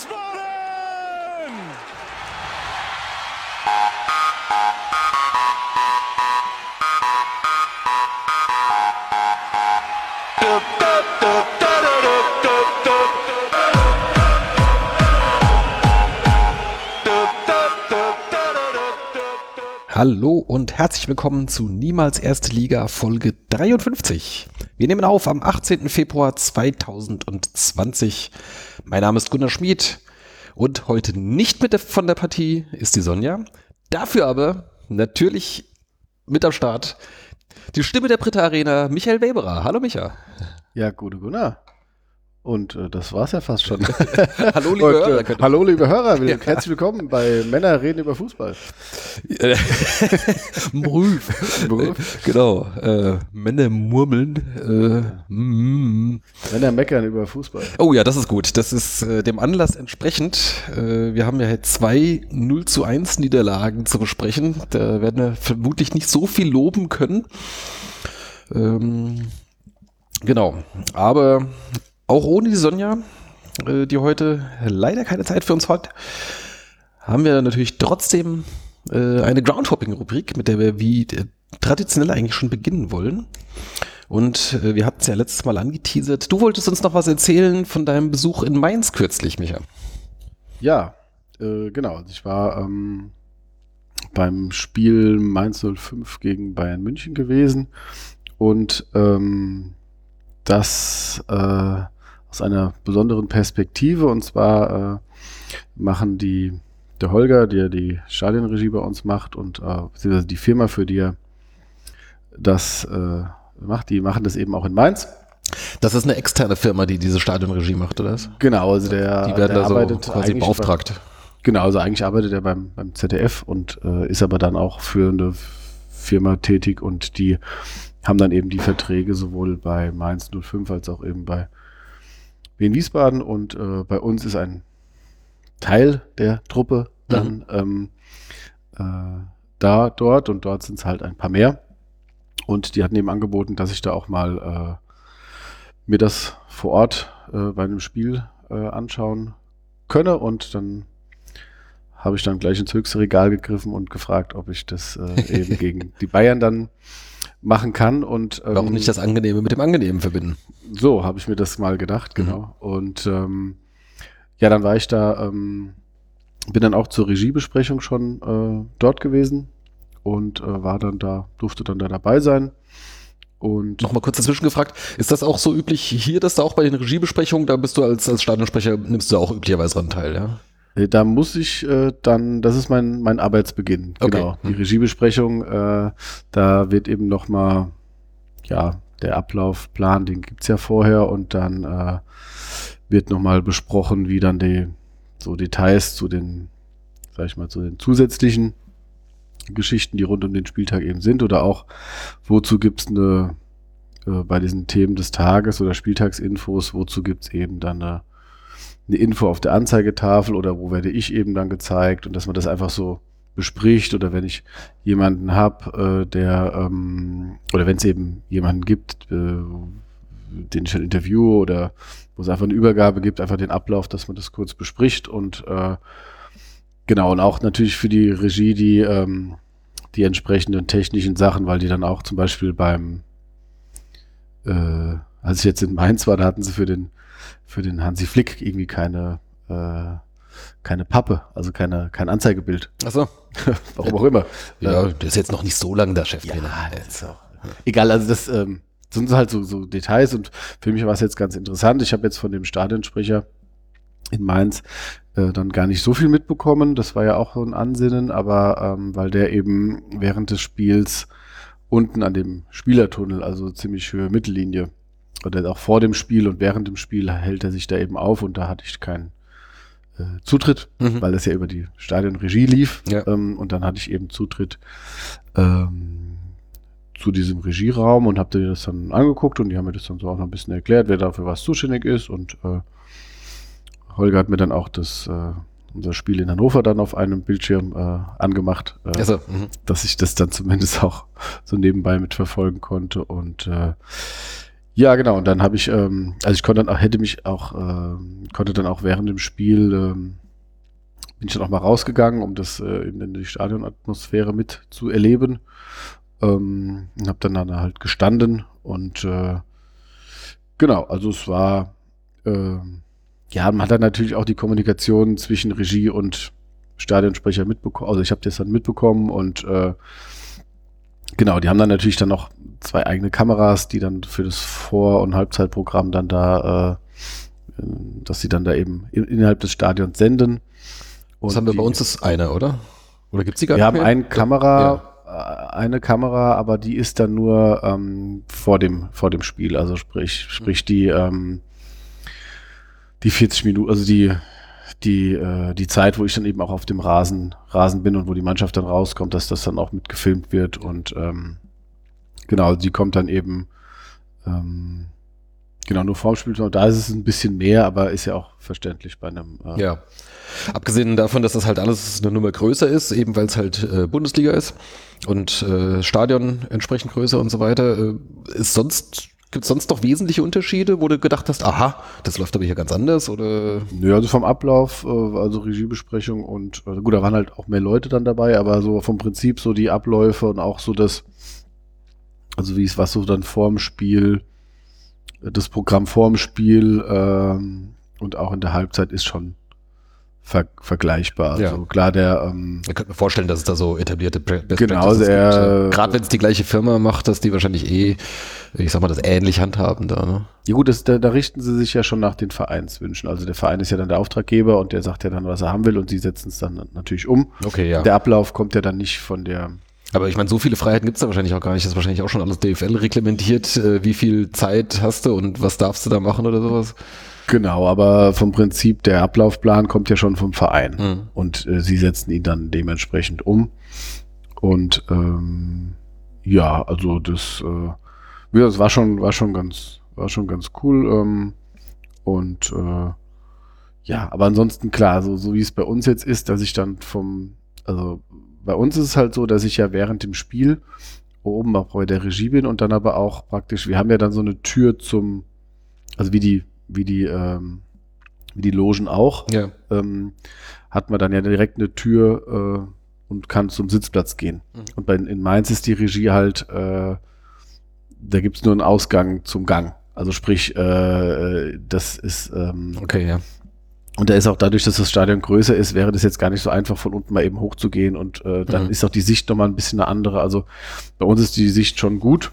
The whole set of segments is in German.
Wiesbaden! Hallo und herzlich willkommen zu Niemals Erste Liga Folge 53. Wir nehmen auf am 18. Februar 2020. Mein Name ist Gunnar Schmid und heute nicht mit der, von der Partie ist die Sonja. Dafür aber natürlich mit am Start die Stimme der Britta Arena, Michael Weberer. Hallo Micha. Ja, gute Gunnar. Und äh, das war's ja fast schon. Hallo liebe Und, Hörer. äh, hallo liebe Hörer, herzlich willkommen bei Männer reden über Fußball. Äh, Mrüf. genau. Äh, Männer murmeln. Äh, mm. Männer meckern über Fußball. Oh ja, das ist gut. Das ist äh, dem Anlass entsprechend. Äh, wir haben ja jetzt zwei 0 zu 1 Niederlagen zu besprechen. Da werden wir vermutlich nicht so viel loben können. Ähm, genau. Aber auch ohne die Sonja, äh, die heute leider keine Zeit für uns hat, haben wir natürlich trotzdem äh, eine Groundhopping-Rubrik, mit der wir wie traditionell eigentlich schon beginnen wollen. Und äh, wir hatten es ja letztes Mal angeteasert. Du wolltest uns noch was erzählen von deinem Besuch in Mainz kürzlich, Micha. Ja, äh, genau. Also Ich war ähm, beim Spiel Mainz 05 gegen Bayern München gewesen und ähm, das äh, aus einer besonderen Perspektive und zwar äh, machen die der Holger, der die Stadionregie bei uns macht und äh, beziehungsweise die Firma, für die er das äh, macht, die machen das eben auch in Mainz. Das ist eine externe Firma, die diese Stadionregie macht, oder? Genau, also der, Die werden der da so arbeitet quasi beauftragt. Genau, also eigentlich arbeitet er beim, beim ZDF und äh, ist aber dann auch für eine Firma tätig und die haben dann eben die Verträge sowohl bei Mainz 05 als auch eben bei Wien Wiesbaden und äh, bei uns ist ein Teil der Truppe dann ähm, äh, da dort und dort sind es halt ein paar mehr. Und die hatten eben angeboten, dass ich da auch mal äh, mir das vor Ort äh, bei einem Spiel äh, anschauen könne. Und dann habe ich dann gleich ins höchste Regal gegriffen und gefragt, ob ich das äh, eben gegen die Bayern dann machen kann und ähm, Warum nicht das Angenehme mit dem Angenehmen verbinden? so habe ich mir das mal gedacht, genau. Und ähm, ja, dann war ich da, ähm, bin dann auch zur Regiebesprechung schon äh, dort gewesen und äh, war dann da, durfte dann da dabei sein. Und Nochmal kurz dazwischen gefragt, ist das auch so üblich hier, dass du auch bei den Regiebesprechungen, da bist du als, als Stadionsprecher, nimmst du auch üblicherweise dran teil, ja? Äh, Da muss ich äh, dann, das ist mein, mein Arbeitsbeginn. Okay. Genau. Die Hm. Regiebesprechung, äh, da wird eben nochmal, ja, der Ablaufplan, den gibt's ja vorher und dann äh, wird nochmal besprochen, wie dann die so Details zu den, sag ich mal, zu den zusätzlichen Geschichten, die rund um den Spieltag eben sind oder auch, wozu gibt's eine, äh, bei diesen Themen des Tages oder Spieltagsinfos, wozu gibt's eben dann eine eine Info auf der Anzeigetafel oder wo werde ich eben dann gezeigt und dass man das einfach so bespricht oder wenn ich jemanden habe, äh, der ähm, oder wenn es eben jemanden gibt, äh, den ich dann interviewe oder wo es einfach eine Übergabe gibt, einfach den Ablauf, dass man das kurz bespricht und äh, genau und auch natürlich für die Regie die ähm, die entsprechenden technischen Sachen, weil die dann auch zum Beispiel beim äh, als ich jetzt in Mainz war, da hatten sie für den für den Hansi Flick irgendwie keine, äh, keine Pappe, also keine, kein Anzeigebild. Achso. Warum auch immer. Ja, Äh, der ist jetzt noch nicht so lange der Cheftrainer. jetzt auch. Egal, also das ähm, sind halt so, so Details und für mich war es jetzt ganz interessant. Ich habe jetzt von dem Stadionsprecher in Mainz äh, dann gar nicht so viel mitbekommen. Das war ja auch so ein Ansinnen, aber ähm, weil der eben während des Spiels unten an dem Spielertunnel, also ziemlich Höhe Mittellinie, oder auch vor dem Spiel und während dem Spiel hält er sich da eben auf und da hatte ich keinen äh, Zutritt, Mhm. weil das ja über die Stadionregie lief. Ja. Ähm, und dann hatte ich eben Zutritt ähm, zu diesem Regieraum und habe dir das dann angeguckt und die haben mir das dann so auch noch ein bisschen erklärt, wer dafür was zuständig ist. Und äh, Holger hat mir dann auch das äh, unser Spiel in Hannover dann auf einem Bildschirm äh, angemacht, äh, Also, mhm. dass ich das dann zumindest auch so nebenbei mitverfolgen konnte. Und äh, Ja, genau. Und dann habe ich, ähm, also ich konnte dann auch, hätte mich auch, ähm, konnte dann auch während dem Spiel, ähm, bin ich dann auch mal rausgegangen, um das äh, in, die Stadionatmosphäre mit zu erleben. Ähm, und habe dann, dann halt gestanden und äh, genau, also es war, äh, ja, man hat dann natürlich auch die Kommunikation zwischen Regie und Stadionsprecher mitbekommen. Also ich habe das dann mitbekommen und äh, genau, die haben dann natürlich dann noch zwei eigene Kameras, die dann für das Vor- und Halbzeitprogramm dann da, äh, dass sie dann da eben innerhalb des Stadions senden. Und das haben wir die, bei uns ist eine, oder? Oder gibt es die gar wir nicht? Wir haben eine Kamera, ja. Äh, eine Kamera, aber die ist dann nur ähm, vor dem vor dem Spiel, also sprich sprich die ähm, die 40 Minuten, also die die, äh, die Zeit, wo ich dann eben auch auf dem Rasen, Rasen bin und wo die Mannschaft dann rauskommt, dass das dann auch mitgefilmt wird und ähm, genau, die kommt dann eben ähm, genau nur vorm Spiel. Da ist es ein bisschen mehr, aber ist ja auch verständlich bei einem. Äh, ja. Abgesehen davon, dass das halt alles eine Nummer größer ist, eben weil es halt äh, Bundesliga ist und äh, Stadion entsprechend größer und so weiter, äh, ist sonst Gibt es sonst noch wesentliche Unterschiede, wo du gedacht hast, aha, das läuft aber hier ganz anders? Oder? Nö, also vom Ablauf, äh, also Regiebesprechung und also gut, da waren halt auch mehr Leute dann dabei, aber so vom Prinzip so die Abläufe und auch so das, also wie es was so dann vorm Spiel, das Programm vorm Spiel ähm, und auch in der Halbzeit ist schon ver vergleichbar. Ja. Also klar, der. Ähm, ich könnte mir vorstellen, dass es da so etablierte Best genau, der, gibt. Gerade wenn es die gleiche Firma macht, dass die wahrscheinlich eh, ich sag mal, das ähnlich handhaben da. Ne? Ja gut, das, da, da richten sie sich ja schon nach den Vereinswünschen. Also der Verein ist ja dann der Auftraggeber und der sagt ja dann, was er haben will und sie setzen es dann natürlich um. Okay, ja. Der Ablauf kommt ja dann nicht von der aber ich meine, so viele Freiheiten gibt es da wahrscheinlich auch gar nicht. Das ist wahrscheinlich auch schon alles DFL reglementiert. Äh, wie viel Zeit hast du und was darfst du da machen oder sowas? Genau, aber vom Prinzip, der Ablaufplan kommt ja schon vom Verein. Mhm. Und äh, sie setzen ihn dann dementsprechend um. Und ähm, ja, also das, äh, das war schon, war schon ganz, war schon ganz cool. Ähm, und äh, ja, aber ansonsten klar, so, so wie es bei uns jetzt ist, dass ich dann vom, also bei uns ist es halt so, dass ich ja während dem Spiel oben auch bei der Regie bin und dann aber auch praktisch, wir haben ja dann so eine Tür zum, also wie die wie die, ähm, wie die Logen auch, ja. ähm, hat man dann ja direkt eine Tür äh, und kann zum Sitzplatz gehen. Mhm. Und bei, in Mainz ist die Regie halt, äh, da gibt es nur einen Ausgang zum Gang. Also sprich, äh, das ist ähm, okay, ja. Und da ist auch dadurch, dass das Stadion größer ist, wäre das jetzt gar nicht so einfach, von unten mal eben hochzugehen. Und äh, dann mhm. ist auch die Sicht nochmal ein bisschen eine andere. Also bei uns ist die Sicht schon gut.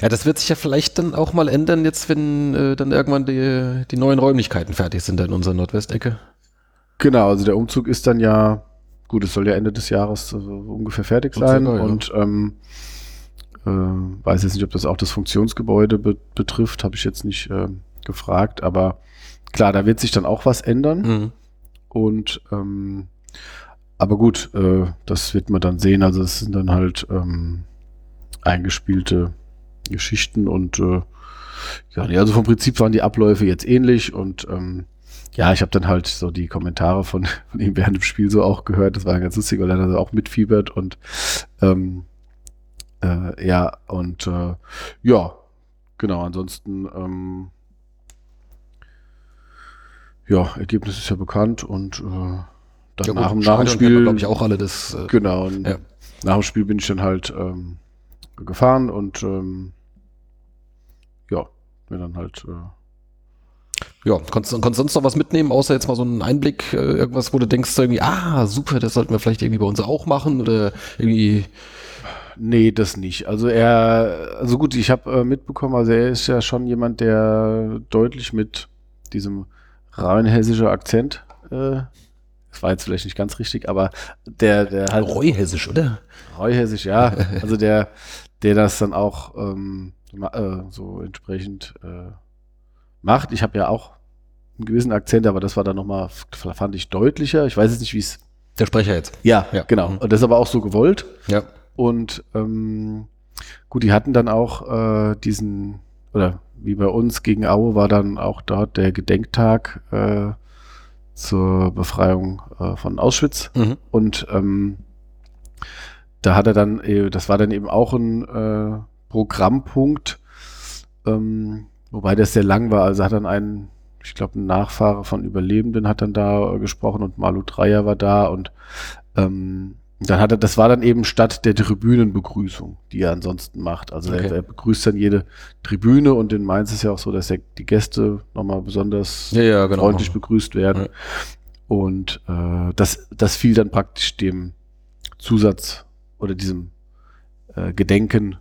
Ja, das wird sich ja vielleicht dann auch mal ändern, jetzt wenn äh, dann irgendwann die, die neuen Räumlichkeiten fertig sind in unserer Nordwestecke. Genau, also der Umzug ist dann ja, gut, es soll ja Ende des Jahres äh, ungefähr fertig sein und, und ähm, äh, weiß jetzt nicht, ob das auch das Funktionsgebäude be betrifft, habe ich jetzt nicht äh, gefragt, aber klar, da wird sich dann auch was ändern mhm. und ähm, aber gut, äh, das wird man dann sehen. Also es sind dann halt ähm, eingespielte Geschichten und äh, ja, nee, also vom Prinzip waren die Abläufe jetzt ähnlich und ähm, ja, ich habe dann halt so die Kommentare von, von ihm während dem Spiel so auch gehört. Das war ganz lustig, weil er da auch mitfiebert und ähm, äh, ja, und äh, ja, genau, ansonsten ähm, ja, Ergebnis ist ja bekannt und äh, dann ja, nach, gut, nach dem Spiel, glaube ich, auch alle das. Äh, genau, ja. nach dem Spiel bin ich dann halt ähm, gefahren und ähm, ja, mir dann halt. Äh ja, konntest du sonst noch was mitnehmen, außer jetzt mal so einen Einblick, äh, irgendwas, wo du denkst, irgendwie, ah, super, das sollten wir vielleicht irgendwie bei uns auch machen oder irgendwie. Nee, das nicht. Also er, also gut, ich habe äh, mitbekommen, also er ist ja schon jemand, der deutlich mit diesem rheinhessischen Akzent äh, das war jetzt vielleicht nicht ganz richtig, aber der, der halt. Reuhessisch, oder? Reuhessisch, ja. Also der, der das dann auch ähm, äh, so entsprechend äh, macht. Ich habe ja auch einen gewissen Akzent, aber das war dann nochmal, fand ich deutlicher. Ich weiß jetzt nicht, wie es. Der Sprecher jetzt. Ja, ja, genau. Mhm. Und das ist aber auch so gewollt. Ja. Und ähm, gut, die hatten dann auch äh, diesen, oder wie bei uns gegen Aue war dann auch dort der Gedenktag äh, zur Befreiung äh, von Auschwitz. Mhm. Und ähm, da hat er dann, äh, das war dann eben auch ein äh, Programmpunkt, Ähm, wobei das sehr lang war. Also hat dann einen, ich glaube, ein Nachfahre von Überlebenden hat dann da äh, gesprochen und Malu Dreier war da und ähm, dann hat er, das war dann eben statt der Tribünenbegrüßung, die er ansonsten macht. Also Okay. er, er begrüßt dann jede Tribüne und in Mainz ist ja auch so, dass er, die Gäste nochmal besonders Ja, ja, genau. freundlich begrüßt werden. Ja. Und äh, das, das fiel dann praktisch dem Zusatz oder diesem äh, Gedenken,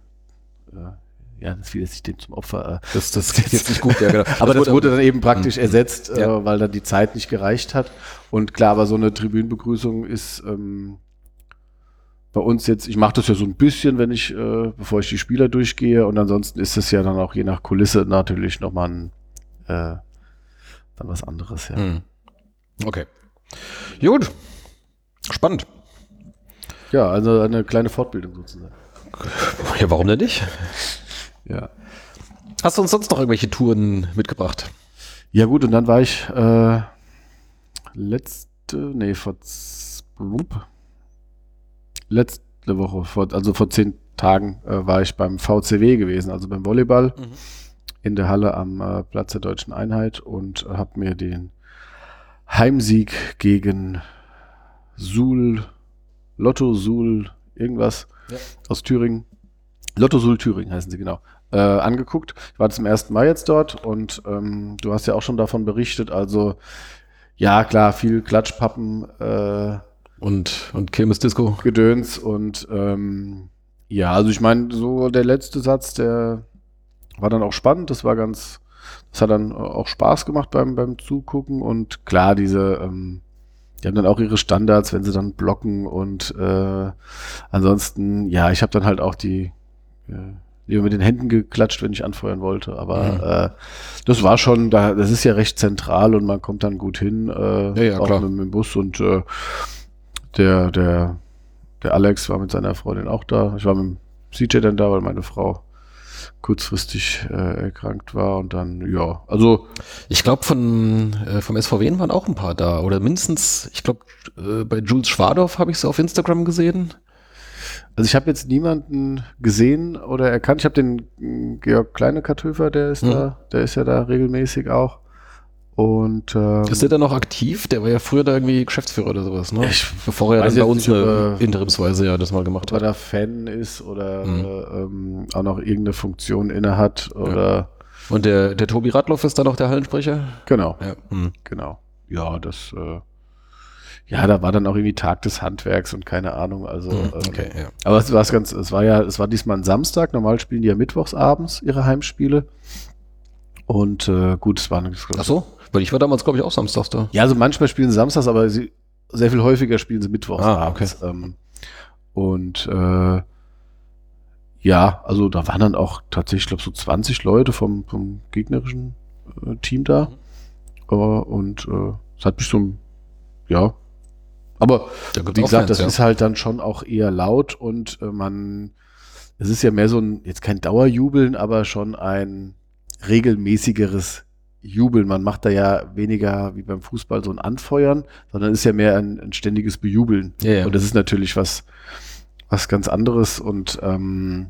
äh, ja, das fiel jetzt nicht dem zum Opfer. Äh, Das, das geht jetzt nicht gut, ja, genau. aber das wurde dann eben praktisch Mhm. ersetzt, Ja. äh, weil dann die Zeit nicht gereicht hat. Und klar, aber so eine Tribünenbegrüßung ist ähm, bei uns jetzt, ich mache das ja so ein bisschen, wenn ich, äh, bevor ich die Spieler durchgehe. Und ansonsten ist es ja dann auch je nach Kulisse natürlich nochmal ein, äh, dann was anderes, ja. Hm. Okay. Gut. Spannend. Ja, also eine kleine Fortbildung sozusagen. Ja, warum denn nicht? Ja. Hast du uns sonst noch irgendwelche Touren mitgebracht? Ja gut, und dann war ich äh, letzte, nee, vor letzte Woche, vor, also vor zehn Tagen äh, war ich beim VCW gewesen, also beim Volleyball in der Halle am äh, Platz der Deutschen Einheit und habe mir den Heimsieg gegen Suhl, Lotto Suhl, irgendwas Ja. aus Thüringen, Lotto Suhl Thüringen heißen sie genau, äh, angeguckt. Ich war zum ersten Mal jetzt dort und ähm, du hast ja auch schon davon berichtet, also ja klar, viel Klatschpappen, äh, Und, und Kirmes Disco? Gedöns und ähm, ja, also ich meine, so der letzte Satz, der war dann auch spannend, das war ganz, das hat dann auch Spaß gemacht beim, beim Zugucken und klar, diese, ähm, die haben dann auch ihre Standards, wenn sie dann blocken und äh, ansonsten, ja, ich habe dann halt auch die äh, lieber mit den Händen geklatscht, wenn ich anfeuern wollte, aber Mhm. äh, das war schon, da, das ist ja recht zentral und man kommt dann gut hin, äh, Ja, ja, auch mit, mit dem Bus und äh, der, der, der Alex war mit seiner Freundin auch da. Ich war mit dem CJ dann da, weil meine Frau kurzfristig äh, erkrankt war und dann, ja, also Ich glaube, von äh, vom SVW waren auch ein paar da. Oder mindestens, ich glaube, äh, bei Jules Schwadorf habe ich sie auf Instagram gesehen. Also ich habe jetzt niemanden gesehen oder erkannt. Ich habe den mm, Georg Kleinekarthöfer, der ist Mhm. da, der ist ja da regelmäßig auch. Und ähm, Ist der da noch aktiv? Der war ja früher da irgendwie Geschäftsführer oder sowas, ne? Ich Bevor er dann bei uns nicht, eine er- interimsweise ja das mal gemacht ob er hat. da Fan ist oder Mhm. äh, ähm, auch noch irgendeine Funktion inne hat oder Und der, der Tobi Radloff ist da noch der Hallensprecher? genau, Ja. Hm. genau. Ja, das äh, ja, da war dann auch irgendwie Tag des Handwerks und keine Ahnung. Also Hm, ähm, Okay, ja. Aber es war ganz, es war ja, es war diesmal ein Samstag. Normal spielen die ja mittwochs abends ihre Heimspiele. Und äh, gut, es war eine, Ach so, weil ich war damals, glaube ich, auch samstags da. Ja, also manchmal spielen sie samstags, aber sie, sehr viel häufiger spielen sie mittwochs Ah, abends. Ähm, und äh, ja, also da waren dann auch tatsächlich, ich glaube, so 20 Leute vom, vom gegnerischen äh, Team da. Äh, und äh, es hat mich so, ein- ja. Aber wie gesagt, Fans, das ja. ist halt dann schon auch eher laut und äh, man, es ist ja mehr so ein, jetzt kein Dauerjubeln, aber schon ein regelmäßigeres Jubeln. Man macht da ja weniger wie beim Fußball so ein Anfeuern, sondern ist ja mehr ein, ein ständiges Bejubeln. Ja, ja. Und das ist natürlich was, was ganz anderes und ähm,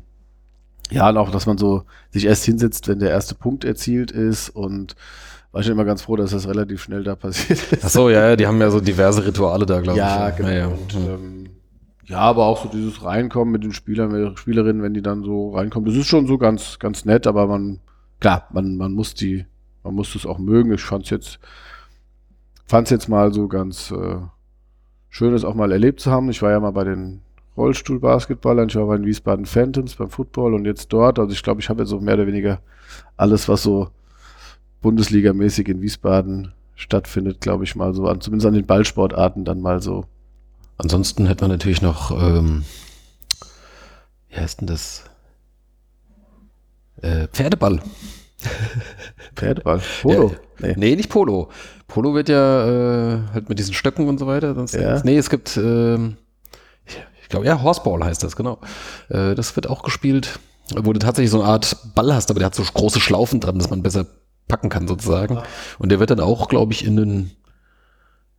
ja, und auch, dass man so sich erst hinsetzt, wenn der erste Punkt erzielt ist und war ich immer ganz froh, dass das relativ schnell da passiert ist. Ach so, ja, ja, die haben ja so diverse Rituale da, glaube Ja, ich. genau. Ja, ja. Und, Hm. ähm, ja, aber auch so dieses Reinkommen mit den Spielern, mit den Spielerinnen, wenn die dann so reinkommen, das ist schon so ganz, ganz nett, aber man, klar, man, man muss die, man muss das auch mögen. Ich fand's jetzt, fand's jetzt mal so ganz äh, schön, es auch mal erlebt zu haben. Ich war ja mal bei den Rollstuhlbasketballern, ich war bei den Wiesbaden Phantoms beim Football und jetzt dort. Also ich glaube, ich habe jetzt so mehr oder weniger alles, was so Bundesligamäßig in Wiesbaden stattfindet, glaube ich mal so, an, zumindest an den Ballsportarten dann mal so Ansonsten hätte man natürlich noch, ähm, wie heißt denn das? Äh, Pferdeball. Pferdeball. Polo. Ja, Nee. Nee, nicht Polo. Polo wird ja äh, halt mit diesen Stöcken und so weiter. Sonst, Ja. Nee, es gibt, ähm, ich glaube, ja, Horseball heißt das, genau. Äh, das wird auch gespielt, wo du tatsächlich so eine Art Ball hast, aber der hat so große Schlaufen dran, dass man besser packen kann sozusagen. Und der wird dann auch, glaube ich, in den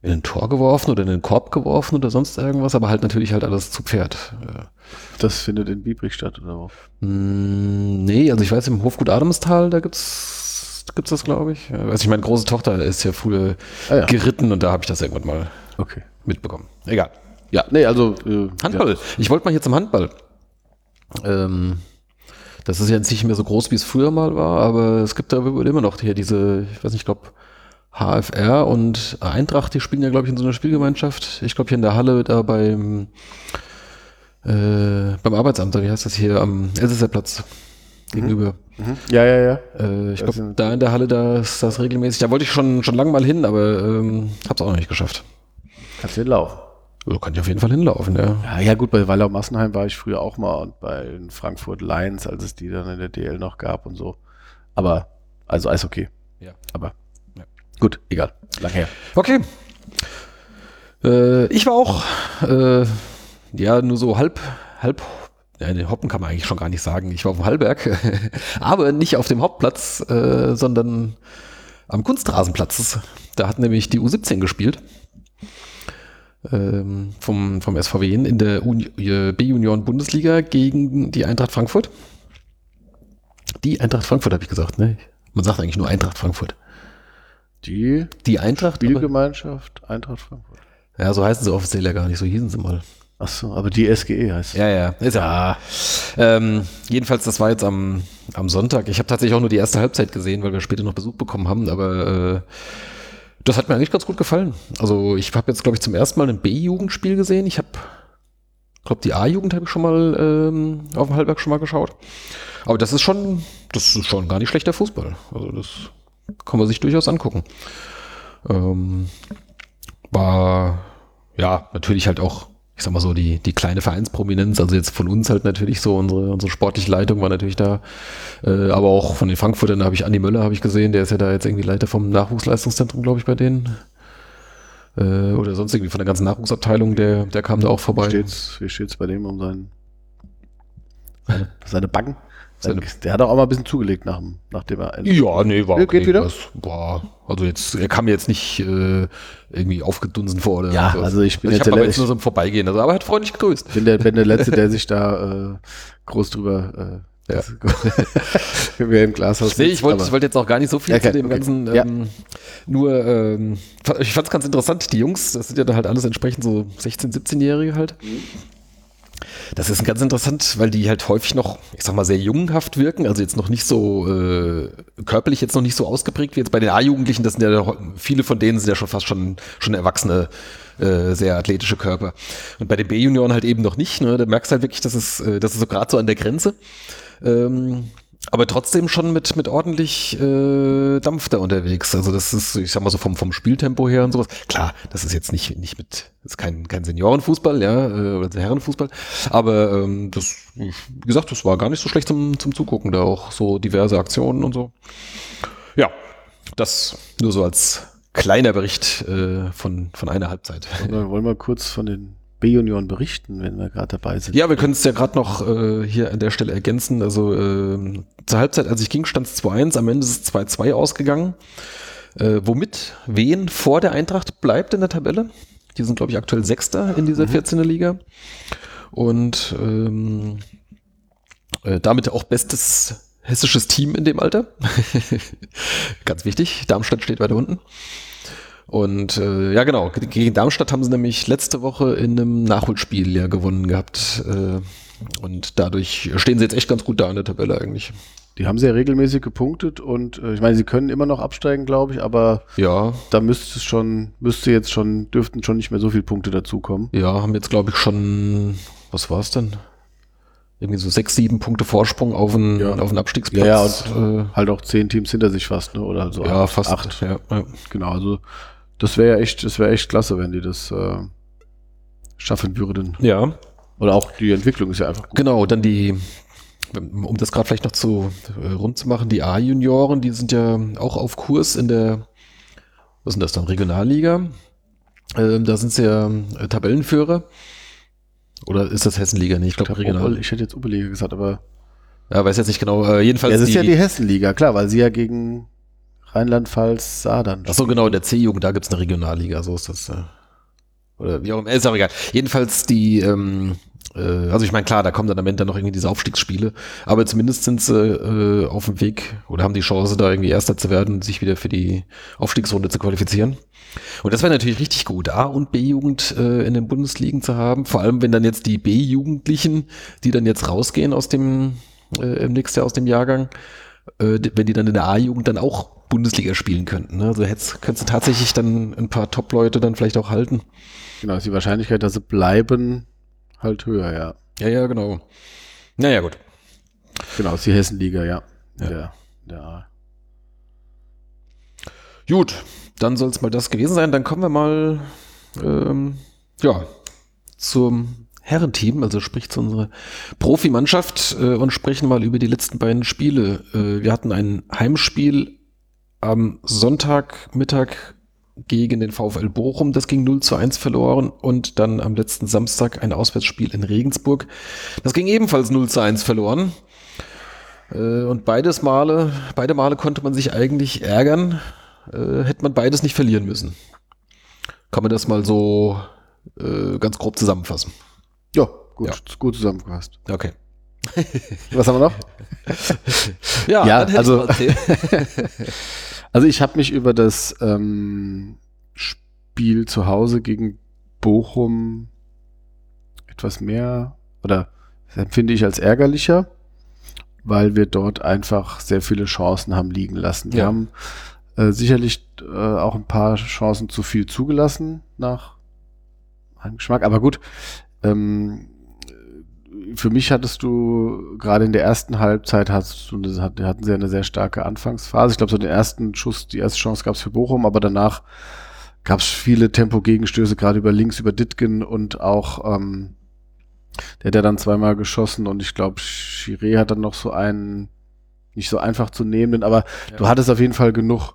in ein Tor geworfen oder in den Korb geworfen oder sonst irgendwas, aber halt natürlich halt alles zu Pferd. Das findet in Biebrich statt, oder wo? Mm, nee, also ich weiß, im Hofgut Adamstal, da gibt's, gibt's das, glaube ich. Also ich meine, große Tochter ist ja früher Ah, ja. geritten und da habe ich das irgendwann mal Okay. mitbekommen. Egal. Ja, nee, also. Äh, Handball. Ich wollte mal hier zum Handball. Ähm, das ist ja jetzt nicht mehr so groß, wie es früher mal war, aber es gibt da immer noch hier diese, ich weiß nicht, ich glaube, HFR und Eintracht, die spielen ja, glaube ich, in so einer Spielgemeinschaft. Ich glaube, hier in der Halle da beim, äh, beim Arbeitsamt, wie heißt das hier, am Elsässerplatz gegenüber. Ja. Mhm. Ja, ja, ja. Äh, ich glaube, da in der Halle, da ist das regelmäßig. Da wollte ich schon, schon lange mal hin, aber ähm, hab's auch noch nicht geschafft. Kannst du laufen. Also kann ich auf jeden Fall hinlaufen, ja. Ja, ja, gut, bei Wallau Massenheim war ich früher auch mal und bei den Frankfurt Lions, als es die dann in der DL noch gab und so. Aber, also alles okay. Ja. Aber, Ja. Gut, egal. Lang her. Okay. Äh, ich war auch, äh, ja, nur so halb, halb, ja, den Hoppen kann man eigentlich schon gar nicht sagen. Ich war auf dem Hallberg, aber nicht auf dem Hauptplatz, äh, sondern am Kunstrasenplatz. Da hat nämlich die U17 gespielt. Ähm, vom, vom SVW in der äh, B-Union-Bundesliga gegen die Eintracht Frankfurt. Die Eintracht Frankfurt, habe ich gesagt, ne? Man sagt eigentlich nur Eintracht Frankfurt. Die Die Eintracht. aber- Spielgemeinschaft Eintracht Frankfurt. Ja, so heißen sie offiziell ja gar nicht, so hießen sie mal. Achso, aber die SGE heißt es. Ja, ja, ist ja. Ähm, jedenfalls, das war jetzt am, am Sonntag. Ich habe tatsächlich auch nur die erste Halbzeit gesehen, weil wir später noch Besuch bekommen haben, aber äh, das hat mir eigentlich ganz gut gefallen. Also ich habe jetzt, glaube ich, zum ersten Mal ein B-Jugendspiel gesehen. Ich habe, glaube die A-Jugend habe ich schon mal ähm, auf dem Halbberg schon mal geschaut. Aber das ist schon, das ist schon gar nicht schlechter Fußball. Also das kann man sich durchaus angucken. Ähm, war ja natürlich halt auch, ich sag mal so, die, die kleine Vereinsprominenz, also jetzt von uns halt natürlich so, unsere, unsere sportliche Leitung war natürlich da, äh, aber auch von den Frankfurtern habe ich Andi Möller, habe ich gesehen, der ist ja da jetzt irgendwie Leiter vom Nachwuchsleistungszentrum, glaube ich, bei denen. Äh, oder sonst irgendwie von der ganzen Nachwuchsabteilung, der, der kam da auch vorbei. Steht's, wie steht's bei dem um seinen, seine, seine Backen? Seine- der hat auch mal ein bisschen zugelegt, nach, dem- nachdem er. Ja, nee, war Ja, geht wieder? War, also jetzt, er kam mir jetzt nicht äh, irgendwie aufgedunsen vor oder Ja, so. also ich bin ich jetzt habe der jetzt Letzte- nur so im Vorbeigehen, also, aber er hat freundlich gegrüßt. bin der, bin der Letzte, der sich da äh, groß drüber äh, Ja. wenn wir im Glashaus Nee, ich wollte ich wollte jetzt auch gar nicht so viel Okay, zu dem okay. ganzen, Ja. ähm, nur, ähm, ich fand es ganz interessant, die Jungs, das sind ja dann halt alles entsprechend so 16-, 17-Jährige halt. Das ist ganz interessant, weil die halt häufig noch, ich sag mal, sehr jungenhaft wirken, also jetzt noch nicht so äh, körperlich jetzt noch nicht so ausgeprägt wie jetzt bei den A-Jugendlichen, das sind ja viele von denen sind ja schon fast schon, schon erwachsene, äh, sehr athletische Körper. Und bei den B-Junioren halt eben noch nicht, ne? Da merkst du halt wirklich, das ist, äh, das ist so gerade so an der Grenze. Ähm, aber trotzdem schon mit, mit ordentlich äh, Dampf da unterwegs. Also das ist, ich sag mal so vom, vom Spieltempo her und sowas. Klar, das ist jetzt nicht, nicht mit, ist kein, kein Seniorenfußball, ja, äh, oder Herrenfußball. Aber ähm, das, wie gesagt, das war gar nicht so schlecht zum, zum Zugucken, da auch so diverse Aktionen und so. Ja, das nur so als kleiner Bericht äh, von, von einer Halbzeit. Wollen wir- wollen wir kurz von den B-Junioren berichten, wenn wir gerade dabei sind? Ja, wir können es ja gerade noch äh, hier an der Stelle ergänzen. Also ähm, zur Halbzeit, als ich ging, stand es 2-1, am Ende ist es 2-2 ausgegangen. Äh, womit Wen vor der Eintracht bleibt in der Tabelle. Die sind, glaube ich, aktuell Sechster in dieser 14er Liga. Und ähm, äh, damit auch bestes hessisches Team in dem Alter. Ganz wichtig, Darmstadt steht weiter unten. Und äh, ja, genau, ge- gegen Darmstadt haben sie nämlich letzte Woche in einem Nachholspiel ja gewonnen gehabt. Äh, und dadurch stehen sie jetzt echt ganz gut da in der Tabelle eigentlich. Die haben sehr regelmäßig gepunktet und äh, ich meine, sie können immer noch absteigen, glaube ich, aber Ja, da müsste es schon, müsste jetzt schon, dürften schon nicht mehr so viele Punkte dazukommen. ja, haben jetzt, glaube ich, schon, was war es denn? Irgendwie so sechs, sieben Punkte Vorsprung auf einen, Ja. auf Abstiegsplatz. Ja, ja, und äh, halt auch zehn Teams hinter sich fast, ne? Oder so ja, fast. acht. Ja, ja. Genau, also das wäre ja echt, das wäre echt klasse, wenn die das äh, schaffen würden. ja, Oder auch die Entwicklung ist ja einfach gut. Genau, dann die, um das gerade vielleicht noch zu äh, rund zu machen, die A-Junioren, die sind ja auch auf Kurs in der, was denn das dann, Regionalliga. Ähm, da sind sie ja äh, Tabellenführer. Oder ist das Hessenliga? Nee, ich glaube Regional. Ich hätte jetzt Oberliga gesagt, aber Ja, weiß jetzt nicht genau. Äh, jedenfalls ja, es ist ja die Hessenliga, klar, weil sie ja gegen Rheinland-Pfalz Sadern. Achso, genau, in der C-Jugend, da gibt's eine Regionalliga, so ist das. Äh, oder wie auch immer, ist auch egal. Jedenfalls die, ähm, äh, also ich meine, klar, da kommen dann am Ende noch irgendwie diese Aufstiegsspiele, aber zumindest sind sie äh, auf dem Weg oder haben die Chance, da irgendwie Erster zu werden, sich wieder für die Aufstiegsrunde zu qualifizieren. Und das wäre natürlich richtig gut, A- und B-Jugend äh, in den Bundesligen zu haben, vor allem wenn dann jetzt die B-Jugendlichen, die dann jetzt rausgehen aus dem, äh, im nächsten Jahr aus dem Jahrgang, äh, wenn die dann in der A-Jugend dann auch Bundesliga spielen könnten. Ne? Also hättest, könntest du tatsächlich dann ein paar Top-Leute dann vielleicht auch halten. Genau, ist die Wahrscheinlichkeit, dass sie bleiben, halt höher, ja. Ja, ja, genau. Naja, gut. Genau, ist die Hessenliga, ja. Ja. Der, der A. Gut, dann soll es mal das gewesen sein. Dann kommen wir mal ähm, ja, zum Herrenteam, also sprich zu unserer Profimannschaft äh, und sprechen mal über die letzten beiden Spiele. Äh, wir hatten ein Heimspiel am Sonntagmittag gegen den VfL Bochum, das ging 0 zu 1 verloren und dann am letzten Samstag ein Auswärtsspiel in Regensburg. Das ging ebenfalls 0 zu 1 verloren. Äh, Und beides Male, beide Male konnte man sich eigentlich ärgern, äh, hätte man beides nicht verlieren müssen. Kann man das mal so äh, ganz grob zusammenfassen. Ja, gut, Ja. gut zusammengefasst. Okay. Was haben wir noch? Ja, Ja, also-. Also ich habe mich über das ähm, Spiel zu Hause gegen Bochum etwas mehr oder empfinde ich als ärgerlicher, weil wir dort einfach sehr viele Chancen haben liegen lassen. Wir Ja. haben äh, sicherlich äh, auch ein paar Chancen zu viel zugelassen nach meinem Geschmack, aber gut. Ähm, für mich hattest du gerade in der ersten Halbzeit hast du eine, hatten sie eine sehr starke Anfangsphase. Ich glaube, so den ersten Schuss, die erste Chance gab es für Bochum, aber danach gab es viele Tempo-Gegenstöße, gerade über links, über Ditgen und auch ähm, der hat ja dann zweimal geschossen und ich glaube, Chiré hat dann noch so einen nicht so einfach zu nehmen, aber Ja. du hattest auf jeden Fall genug,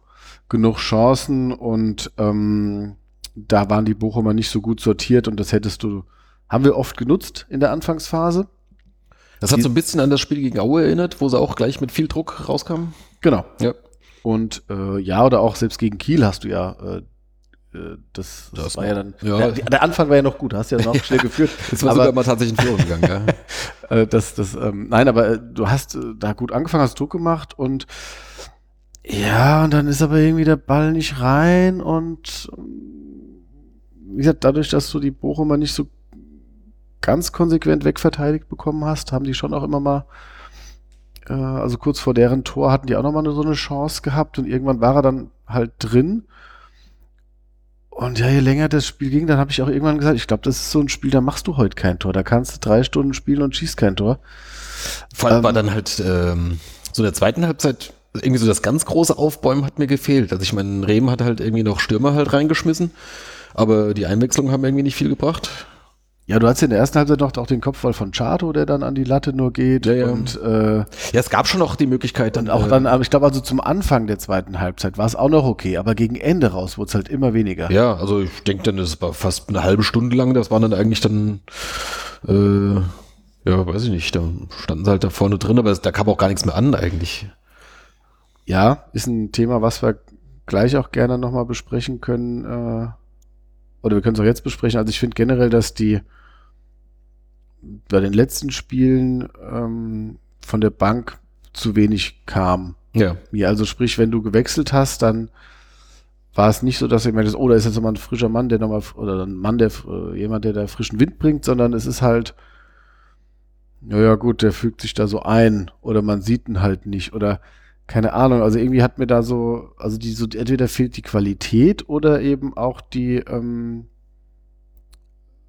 genug Chancen und ähm, da waren die Bochumer nicht so gut sortiert und das hättest du, haben wir oft genutzt in der Anfangsphase. Das hat so ein bisschen an das Spiel gegen Aue erinnert, wo sie auch gleich mit viel Druck rauskamen. Genau. Ja. Und äh, ja, oder auch selbst gegen Kiel hast du ja, äh, äh, das, das, Das war ja dann, Ja. Der, der Anfang war ja noch gut, hast ja noch schnell geführt. Jetzt war aber sogar mal tatsächlich in Führung gegangen. Ja. äh, das, das, ähm, nein, aber äh, du hast da gut angefangen, hast Druck gemacht und ja, und dann ist aber irgendwie der Ball nicht rein und ähm, wie gesagt, dadurch, dass du die Bochumer nicht so ganz konsequent wegverteidigt bekommen hast, haben die schon auch immer mal, äh, also kurz vor deren Tor hatten die auch nochmal so eine Chance gehabt und irgendwann war er dann halt drin. Und ja, je länger das Spiel ging, dann habe ich auch irgendwann gesagt, ich glaube, das ist so ein Spiel, da machst du heute kein Tor. Da kannst du drei Stunden spielen und schießt kein Tor. Vor allem Ähm, war dann halt ähm, so in der zweiten Halbzeit irgendwie so das ganz große Aufbäumen hat mir gefehlt. Also ich meine, Rehm hat halt irgendwie noch Stürmer halt reingeschmissen, aber die Einwechslungen haben irgendwie nicht viel gebracht. Ja, du hast in der ersten Halbzeit noch auch den Kopfball von Chato, der dann an die Latte nur geht. Ja, ja. Und, äh, Ja, es gab schon noch die Möglichkeit, und auch äh, dann, aber ich glaube, also zum Anfang der zweiten Halbzeit war es auch noch okay, aber gegen Ende raus wurde es halt immer weniger. Ja, also ich denke dann, das war fast eine halbe Stunde lang, das waren dann eigentlich dann, äh, ja, weiß ich nicht, da standen sie halt da vorne drin, aber da kam auch gar nichts mehr an eigentlich. Ja, ist ein Thema, was wir gleich auch gerne nochmal besprechen können. Äh, oder wir können es auch jetzt besprechen. Also ich finde generell, dass die bei den letzten Spielen ähm, von der Bank zu wenig kam. Ja, mir. Also sprich, wenn du gewechselt hast, dann war es nicht so, dass du merkst, oh, da ist jetzt nochmal ein frischer Mann, der nochmal, oder ein Mann, der äh, jemand, der da frischen Wind bringt, sondern es ist halt, naja gut, der fügt sich da so ein oder man sieht ihn halt nicht oder keine Ahnung. Also irgendwie hat mir da so, also die so, entweder fehlt die Qualität oder eben auch die ähm,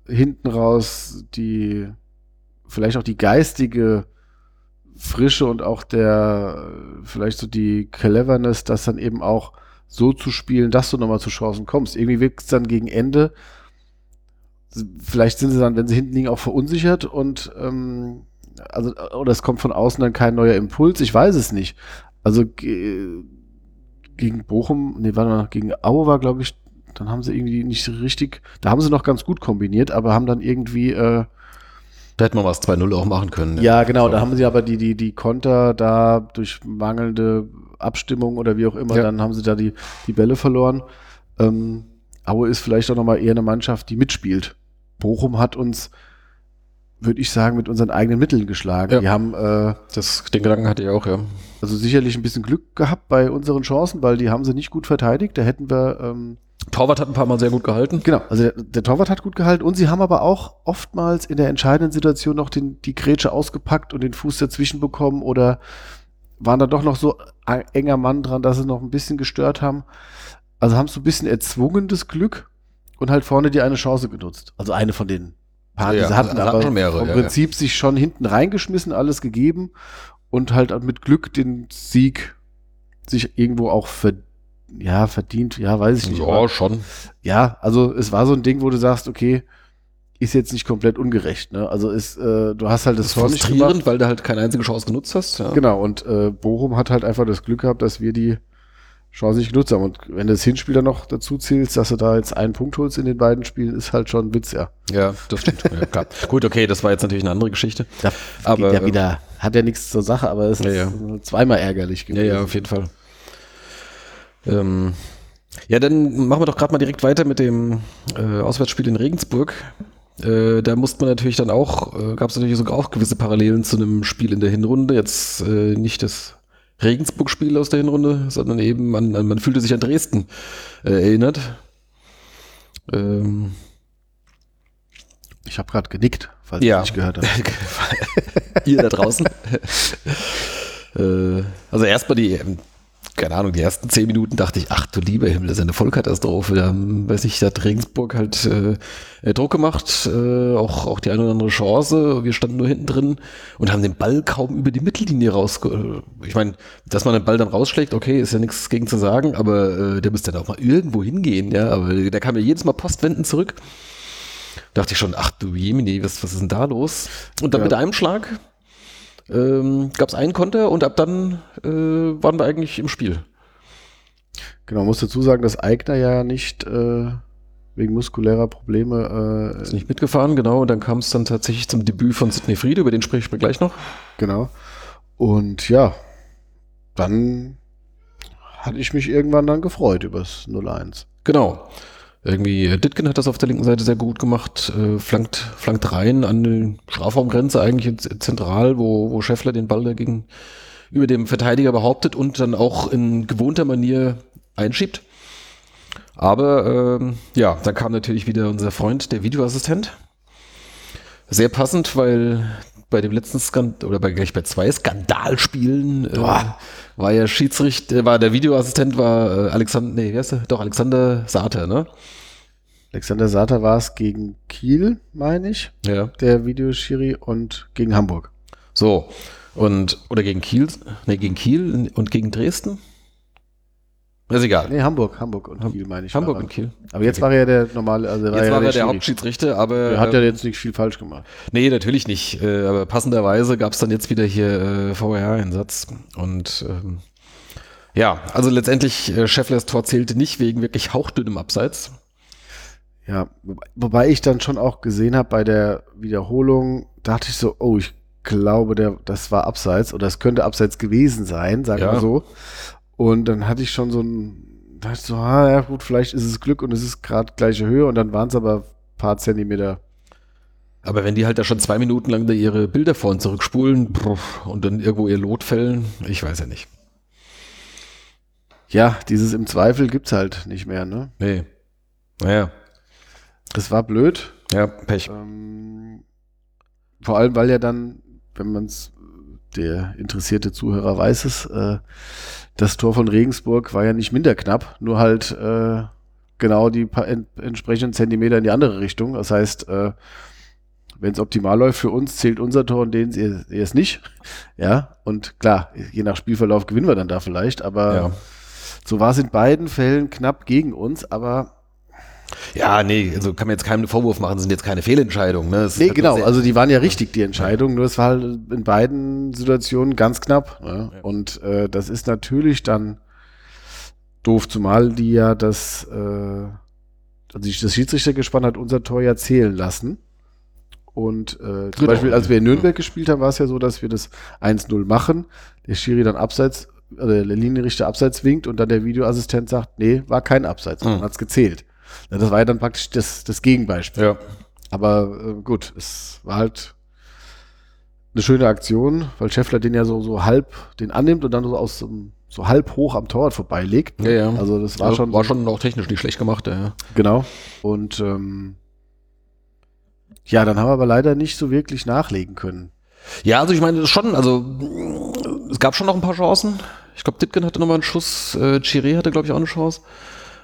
hinten raus die vielleicht auch die geistige Frische und auch der vielleicht so die Cleverness, das dann eben auch so zu spielen, dass du nochmal zu Chancen kommst. Irgendwie wirkt es dann gegen Ende. Vielleicht sind sie dann, wenn sie hinten liegen, auch verunsichert und ähm, also oder es kommt von außen dann kein neuer Impuls. Ich weiß es nicht. Also ge gegen Bochum, nee, warte mal, gegen Aue war, glaube ich, dann haben sie irgendwie nicht richtig, da haben sie noch ganz gut kombiniert, aber haben dann irgendwie äh, da hätte man was 2-0 auch machen können. ja, genau. Da haben sie aber die, die, die Konter da durch mangelnde Abstimmung oder wie auch immer, Ja. dann haben sie da die, die Bälle verloren. Ähm, Aue ist vielleicht auch nochmal eher eine Mannschaft, die mitspielt. Bochum hat uns, würde ich sagen, mit unseren eigenen Mitteln geschlagen. Ja. Die haben äh, Das, den Gedanken hatte ich auch, ja. also sicherlich ein bisschen Glück gehabt bei unseren Chancen, weil die haben sie nicht gut verteidigt. Da hätten wir ähm, Torwart hat ein paar Mal sehr gut gehalten. Genau, also der, der Torwart hat gut gehalten und sie haben aber auch oftmals in der entscheidenden Situation noch den, die Grätsche ausgepackt und den Fuß dazwischen bekommen oder waren da doch noch so ein enger Mann dran, dass sie noch ein bisschen gestört haben. Also haben so ein bisschen erzwungen das Glück und halt vorne die eine Chance genutzt. Also eine von den die Ja, sie hatten, hatten aber schon mehrere, vom ja, Prinzip sich schon hinten reingeschmissen, alles gegeben und halt mit Glück den Sieg sich irgendwo auch verdient ja, verdient, ja, weiß ich nicht. aber- Ja, schon. ja, also es war so ein Ding, wo du sagst, okay, ist jetzt nicht komplett ungerecht. Ne? Also ist, äh, du hast halt das, Das Tor frustrierend, weil du halt keine einzige Chance genutzt hast. Ja. Genau, und äh, Bochum hat halt einfach das Glück gehabt, dass wir die Chance nicht genutzt haben. Und wenn du das Hinspiel dann noch dazu zählst, dass du da jetzt einen Punkt holst in den beiden Spielen, ist halt schon ein Witz, ja. Ja, das stimmt. ja, klar. Gut, okay, das war jetzt natürlich eine andere Geschichte. Da Aber, geht ja wieder, hat ja nichts zur Sache, aber es Ja, ist ja. äh, zweimal ärgerlich Ja, gewesen. ja, auf jeden Fall. Ähm, ja, dann machen wir doch gerade mal direkt weiter mit dem äh, Auswärtsspiel in Regensburg. Äh, da musste man natürlich dann auch, äh, gab es natürlich sogar auch gewisse Parallelen zu einem Spiel in der Hinrunde. Jetzt äh, nicht das Regensburg-Spiel aus der Hinrunde, sondern eben an, an man fühlte sich an Dresden äh, erinnert. Ähm, Ich habe gerade genickt, falls Ja. ihr nicht gehört habt. Ihr da draußen. äh, also erstmal die, keine Ahnung, die ersten zehn Minuten dachte ich, ach du lieber Himmel, das ist eine Vollkatastrophe. Da haben, weiß ich, da hat Regensburg halt äh, äh, Druck gemacht, äh, auch, auch die eine oder andere Chance. Wir standen nur hinten drin und haben den Ball kaum über die Mittellinie raus. Ich meine, dass man den Ball dann rausschlägt, okay, ist ja nichts gegen zu sagen, aber äh, der müsste dann auch mal irgendwo hingehen, ja. Aber der kam ja jedes Mal postwendend zurück. Dachte ich schon, ach du Jemini, was, was ist denn da los? Und dann Ja. mit einem Schlag ähm, gab es einen Konter und ab dann äh, waren wir eigentlich im Spiel. Genau, muss dazu sagen, dass Eigner ja nicht äh, wegen muskulärer Probleme äh, Ist nicht mitgefahren, genau. Und dann kam es dann tatsächlich zum Debüt von Sidney Friede, über den spreche ich mir gleich noch. Genau. Und ja, dann hatte ich mich irgendwann dann gefreut übers 0-1. Genau. Irgendwie, äh, Ditken hat das auf der linken Seite sehr gut gemacht, äh, flankt, flankt rein an die Strafraumgrenze, eigentlich zentral, wo, wo Scheffler den Ball dagegen über dem Verteidiger behauptet und dann auch in gewohnter Manier einschiebt. Aber ähm, ja, dann kam natürlich wieder unser Freund, der Videoassistent. Sehr passend, weil bei dem letzten Skandal, oder bei, gleich bei zwei Skandalspielen äh, war ja Schiedsrichter, war der Videoassistent war äh, Alexander, nee, wie heißt der? Doch, Alexander Sater, ne? Alexander Sater war es gegen Kiel, meine ich, Ja. der Videoschiri, und gegen Hamburg. So. Und, oder gegen Kiel, nee, gegen Kiel und gegen Dresden? Ist egal. Nee, Hamburg, Hamburg und Kiel, meine ich. Hamburg war und Kiel. er. Aber jetzt war er ja der normale, also Jetzt war er der. Hauptschiedsrichter, aber. Der hat ja äh, jetzt nicht viel falsch gemacht. Nee, natürlich nicht. Äh, aber passenderweise gab es dann jetzt wieder hier äh, VRH-Einsatz. Und ähm, ja, also letztendlich, äh, Schefflers Tor zählte nicht wegen wirklich hauchdünnem Abseits. Ja, wobei- ich dann schon auch gesehen habe bei der Wiederholung, dachte ich so, oh, ich glaube, der, das war abseits oder es könnte abseits gewesen sein, sagen Ja. wir so. Und dann hatte ich schon so ein, dachte ich so, ah, ja gut, vielleicht ist es Glück und es ist gerade gleiche Höhe und dann waren es aber ein paar Zentimeter. Aber wenn die halt da schon zwei Minuten lang da ihre Bilder vor und zurückspulen und dann irgendwo ihr Lot fällen, ich weiß ja nicht. Ja, dieses im Zweifel gibt's halt nicht mehr, ne? Nee. Naja, Das war blöd. ja, Pech. Ähm, vor allem, weil ja dann, wenn man es, der interessierte Zuhörer weiß es, äh, das Tor von Regensburg war ja nicht minder knapp, nur halt äh, genau die paar en entsprechenden Zentimeter in die andere Richtung. Das heißt, äh, wenn es optimal läuft für uns, zählt unser Tor und denen ihr es nicht. Ja, und klar, je nach Spielverlauf gewinnen wir dann da vielleicht, aber Ja. so war es in beiden Fällen knapp gegen uns, aber Ja, nee, also kann man jetzt keinen einen Vorwurf machen, sind jetzt keine Fehlentscheidungen. Ne? Es Nee, genau, also die waren ja richtig, die Entscheidung, nur es war halt in beiden Situationen ganz knapp. Ne? Ja. Und äh, das ist natürlich dann doof, zumal die ja das, äh, also das Schiedsrichtergespann hat unser Tor ja zählen lassen. Und äh, zum Genau. Beispiel, als wir in Nürnberg gespielt haben, war es ja so, dass wir das 1-0 machen, der Schiri dann abseits also der Linienrichter abseits winkt und dann der Videoassistent sagt, nee, war kein Abseits, Mhm. man hat's gezählt. Ja, Das war ja dann praktisch das, das Gegenbeispiel. Ja. Aber äh, gut, es war halt eine schöne Aktion, weil Scheffler den ja so, so halb den annimmt und dann so aus so, so halb hoch am Torwart vorbeilegt. Ja, ja. Also das war Also schon war schon auch technisch nicht schlecht gemacht, ja. genau. Und ähm, ja, dann haben wir aber leider nicht so wirklich nachlegen können. Ja, also ich meine, schon, also es gab schon noch ein paar Chancen. Ich glaube, Ditken hatte nochmal einen Schuss, äh, Chiré hatte, glaube ich, auch eine Chance.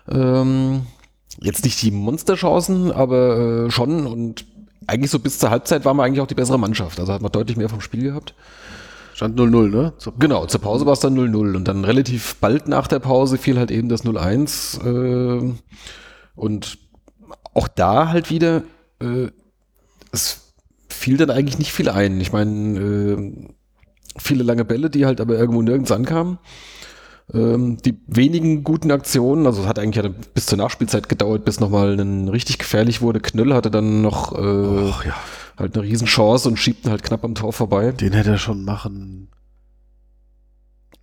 Ähm, jetzt nicht die Monsterchancen, aber äh, schon und eigentlich so bis zur Halbzeit waren wir eigentlich auch die bessere Mannschaft. Also hat man deutlich mehr vom Spiel gehabt. Stand 0-0, ne? Zur Genau, zur Pause war es dann 0-0 und dann relativ bald nach der Pause fiel halt eben das 0-1 äh, und auch da halt wieder, äh, es fiel dann eigentlich nicht viel ein. Ich meine, äh, viele lange Bälle, die halt aber irgendwo nirgends ankamen. Ähm, die wenigen guten Aktionen, also es hat eigentlich ja bis zur Nachspielzeit gedauert, bis nochmal ein richtig gefährlich wurde. Knöll hatte dann noch äh, ja, halt eine Riesenchance und schiebt ihn halt knapp am Tor vorbei. den hätte er schon machen.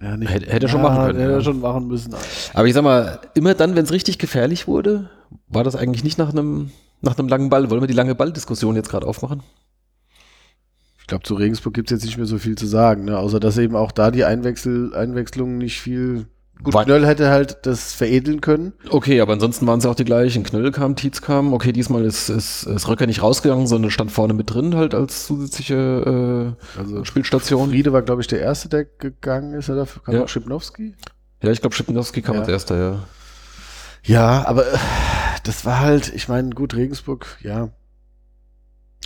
Ja, nicht, Hätte- hätte er schon machen können, Hätte ja. er schon machen müssen. Aber ich sag mal, immer dann, wenn es richtig gefährlich wurde, war das eigentlich nicht nach einem nach einem langen Ball. Wollen wir die lange Balldiskussion jetzt gerade aufmachen? Ich glaube, zu Regensburg gibt es jetzt nicht mehr so viel zu sagen, ne? außer dass eben auch da die Einwechsel Einwechslung nicht viel. Gut, War- Knöll hätte halt das veredeln können. Okay, aber ansonsten waren es auch die gleichen. Knöll kam, Tietz kam. Okay, diesmal ist, ist, ist Röcker nicht rausgegangen, sondern stand vorne mit drin halt als zusätzliche Also äh, Spielstation. Friede war, glaube ich, der Erste, der gegangen ist. Oder kam Ja. auch Schipnowski? Ja, ich glaube, Schipnowski kam Ja. als erster, ja. Ja, aber äh, das war halt, ich meine, gut, Regensburg, ja.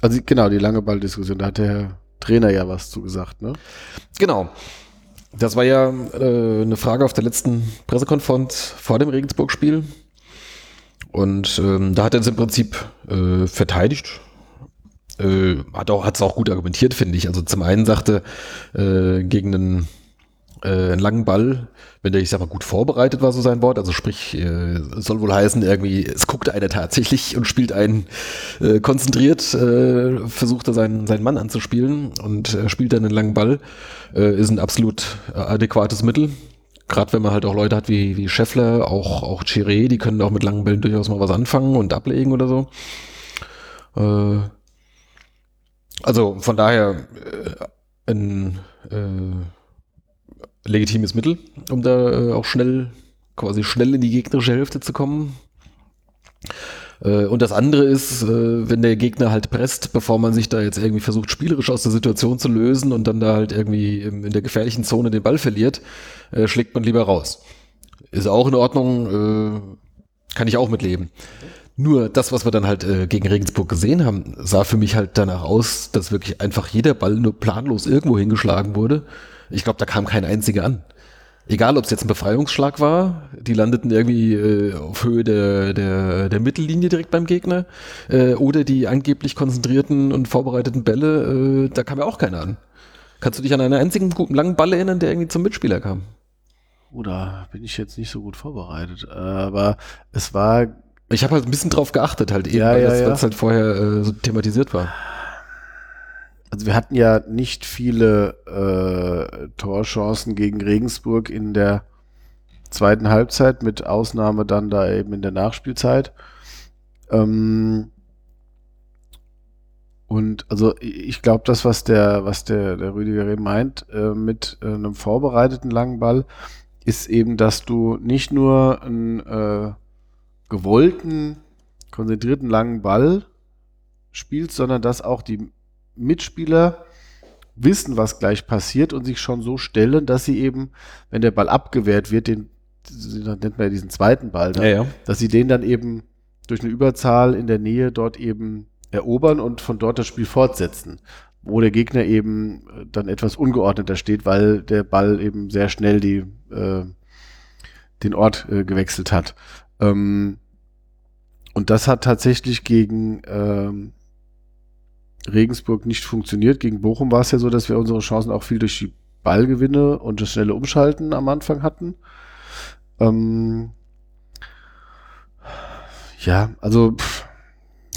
Also genau, die lange Balldiskussion, da hat der Trainer ja was zugesagt, ne? Genau. Das war ja äh, eine Frage auf der letzten Pressekonferenz vor dem Regensburg-Spiel. Und ähm, da hat er es im Prinzip äh, verteidigt. Äh, hat auch, hat's auch gut argumentiert, finde ich. Also zum einen sagte, äh, gegen einen, äh, einen langen Ball, wenn der, ich sag mal, gut vorbereitet war, so sein Wort, also sprich, äh, soll wohl heißen, irgendwie, es guckt einer tatsächlich und spielt einen äh, konzentriert, äh, versucht er seinen, seinen Mann anzuspielen und äh, spielt dann einen langen Ball, äh, ist ein absolut äh, adäquates Mittel. Gerade wenn man halt auch Leute hat wie, wie Scheffler, auch, auch Chiré, die können auch mit langen Bällen durchaus mal was anfangen und ablegen oder so. Äh, also von daher äh, ein äh, legitimes Mittel, um da äh, auch schnell, quasi schnell in die gegnerische Hälfte zu kommen. Äh, und das andere ist, äh, wenn der Gegner halt presst, bevor man sich da jetzt irgendwie versucht, spielerisch aus der Situation zu lösen und dann da halt irgendwie im, in der gefährlichen Zone den Ball verliert, äh, schlägt man lieber raus. Ist auch in Ordnung, äh, kann ich auch mitleben. Nur das, was wir dann halt äh, gegen Regensburg gesehen haben, sah für mich halt danach aus, dass wirklich einfach jeder Ball nur planlos irgendwo hingeschlagen wurde. Ich glaube, da kam kein einziger an. Egal, ob es jetzt ein Befreiungsschlag war, die landeten irgendwie äh, auf Höhe der, der, der Mittellinie direkt beim Gegner, äh, oder die angeblich konzentrierten und vorbereiteten Bälle, äh, da kam ja auch keiner an. Kannst du dich an einen einzigen guten langen Ball erinnern, der irgendwie zum Mitspieler kam? Oder bin ich jetzt nicht so gut vorbereitet. Aber es war Ich habe halt ein bisschen drauf geachtet, halt eben, Ja, weil ja, das ja. halt vorher äh, so thematisiert war. Also wir hatten ja nicht viele äh, Torchancen gegen Regensburg in der zweiten Halbzeit, mit Ausnahme dann da eben in der Nachspielzeit. Ähm, und also ich glaube, das, was der, was der, der Rüdiger eben meint, äh, mit äh, einem vorbereiteten langen Ball, ist eben, dass du nicht nur einen äh, gewollten, konzentrierten langen Ball spielst, sondern dass auch die Mitspieler wissen, was gleich passiert und sich schon so stellen, dass sie eben, wenn der Ball abgewehrt wird, den dann nennt man ja diesen zweiten Ball, dann, ja. dass sie den dann eben durch eine Überzahl in der Nähe dort eben erobern und von dort das Spiel fortsetzen, wo der Gegner eben äh, dann etwas ungeordneter steht, weil der Ball eben sehr schnell die, äh, den Ort äh, gewechselt hat. Ähm, und das hat tatsächlich gegen ähm, Regensburg nicht funktioniert. Gegen Bochum war es ja so, dass wir unsere Chancen auch viel durch die Ballgewinne und das schnelle Umschalten am Anfang hatten. Ähm, ja, also pff,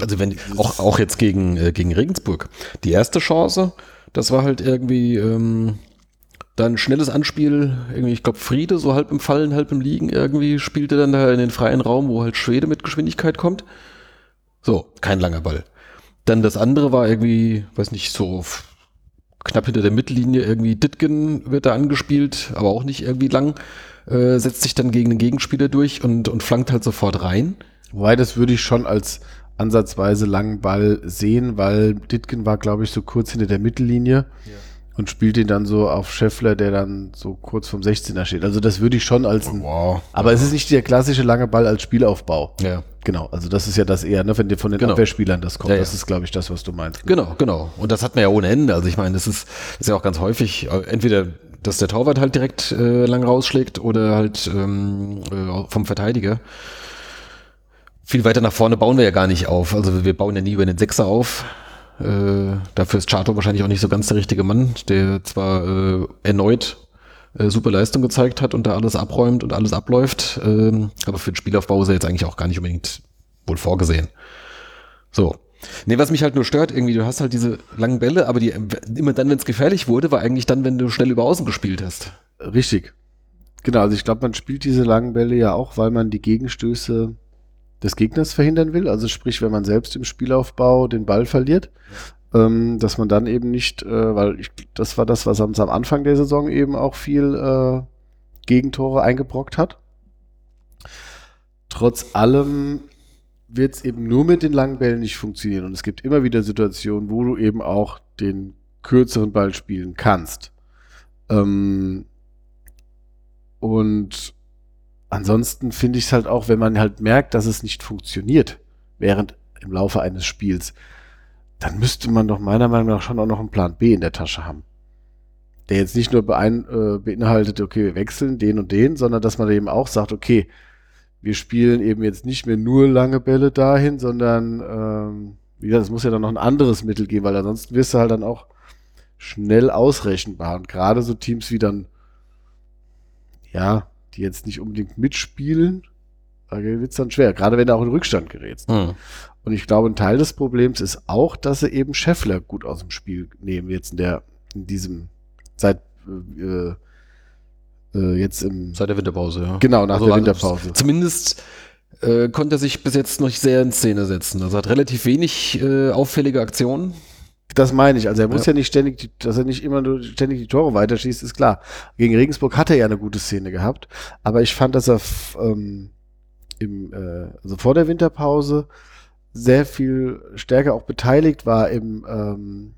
Also wenn auch, auch jetzt gegen, äh, gegen Regensburg. Die erste Chance, das war halt irgendwie, ähm, Dann schnelles Anspiel, irgendwie, ich glaube, Friede, so halb im Fallen, halb im Liegen, irgendwie spielte dann da in den freien Raum, wo halt Schwede mit Geschwindigkeit kommt. So, kein langer Ball. Dann das andere war irgendwie, weiß nicht, so knapp hinter der Mittellinie, irgendwie Ditgen wird da angespielt, aber auch nicht irgendwie lang, äh, setzt sich dann gegen den Gegenspieler durch und, und flankt halt sofort rein. Wobei, das würde ich schon als ansatzweise langen Ball sehen, weil Ditgen war, glaube ich, so kurz hinter der Mittellinie. Ja und spielt ihn dann so auf Scheffler, der dann so kurz vom 16er steht. Also das würde ich schon als ein, wow. aber es ist nicht der klassische lange Ball als Spielaufbau. Ja. Genau, also das ist ja das eher, ne, wenn dir von den genau. Abwehrspielern das kommt. Ja, ja. Das ist, glaube ich, das, was du meinst. Genau, genau. Und das hat man ja ohne Ende. Also ich meine, das ist, das ist ja auch ganz häufig, äh, entweder dass der Torwart halt direkt äh, lang rausschlägt oder halt ähm, äh, vom Verteidiger. Viel weiter nach vorne bauen wir ja gar nicht auf. Also wir bauen ja nie über den Sechser auf. Äh, dafür ist Chato wahrscheinlich auch nicht so ganz der richtige Mann, der zwar äh, erneut äh, super Leistung gezeigt hat und da alles abräumt und alles abläuft, ähm, aber für den Spielaufbau ist er jetzt eigentlich auch gar nicht unbedingt wohl vorgesehen. So. Nee, was mich halt nur stört, irgendwie, du hast halt diese langen Bälle, aber die immer dann, wenn es gefährlich wurde, war eigentlich dann, wenn du schnell über außen gespielt hast. Richtig. Genau, also ich glaube, man spielt diese langen Bälle ja auch, weil man die Gegenstöße des Gegners verhindern will. Also sprich, wenn man selbst im Spielaufbau den Ball verliert, ähm, dass man dann eben nicht, äh, weil ich, das war das, was uns am Anfang der Saison eben auch viel äh, Gegentore eingebrockt hat. Trotz allem wird es eben nur mit den langen Bällen nicht funktionieren. Und es gibt immer wieder Situationen, wo du eben auch den kürzeren Ball spielen kannst. Ähm, und ansonsten finde ich es halt auch, wenn man halt merkt, dass es nicht funktioniert, während im Laufe eines Spiels, dann müsste man doch meiner Meinung nach schon auch noch einen Plan B in der Tasche haben. Der jetzt nicht nur beein, äh, beinhaltet, okay, wir wechseln den und den, sondern dass man eben auch sagt, okay, wir spielen eben jetzt nicht mehr nur lange Bälle dahin, sondern ähm, wie gesagt, es muss ja dann noch ein anderes Mittel geben, weil ansonsten wirst du halt dann auch schnell ausrechenbar. Und gerade so Teams wie dann, ja, die jetzt nicht unbedingt mitspielen, da wird es dann schwer, gerade wenn du auch in Rückstand gerätst. Mhm. Und ich glaube, ein Teil des Problems ist auch, dass sie eben Scheffler gut aus dem Spiel nehmen, jetzt in der, in diesem, seit, äh, äh, jetzt im. Seit der Winterpause, ja. Genau, nach also der Winterpause. Zumindest äh, konnte er sich bis jetzt noch sehr in Szene setzen. Also hat relativ wenig äh, auffällige Aktionen. Das meine ich. Also er muss ja, ja nicht ständig, die, dass er nicht immer nur ständig die Tore weiterschießt, ist klar. Gegen Regensburg hat er ja eine gute Szene gehabt, aber ich fand, dass er ähm, im, äh, also vor der Winterpause sehr viel stärker auch beteiligt war im, ähm,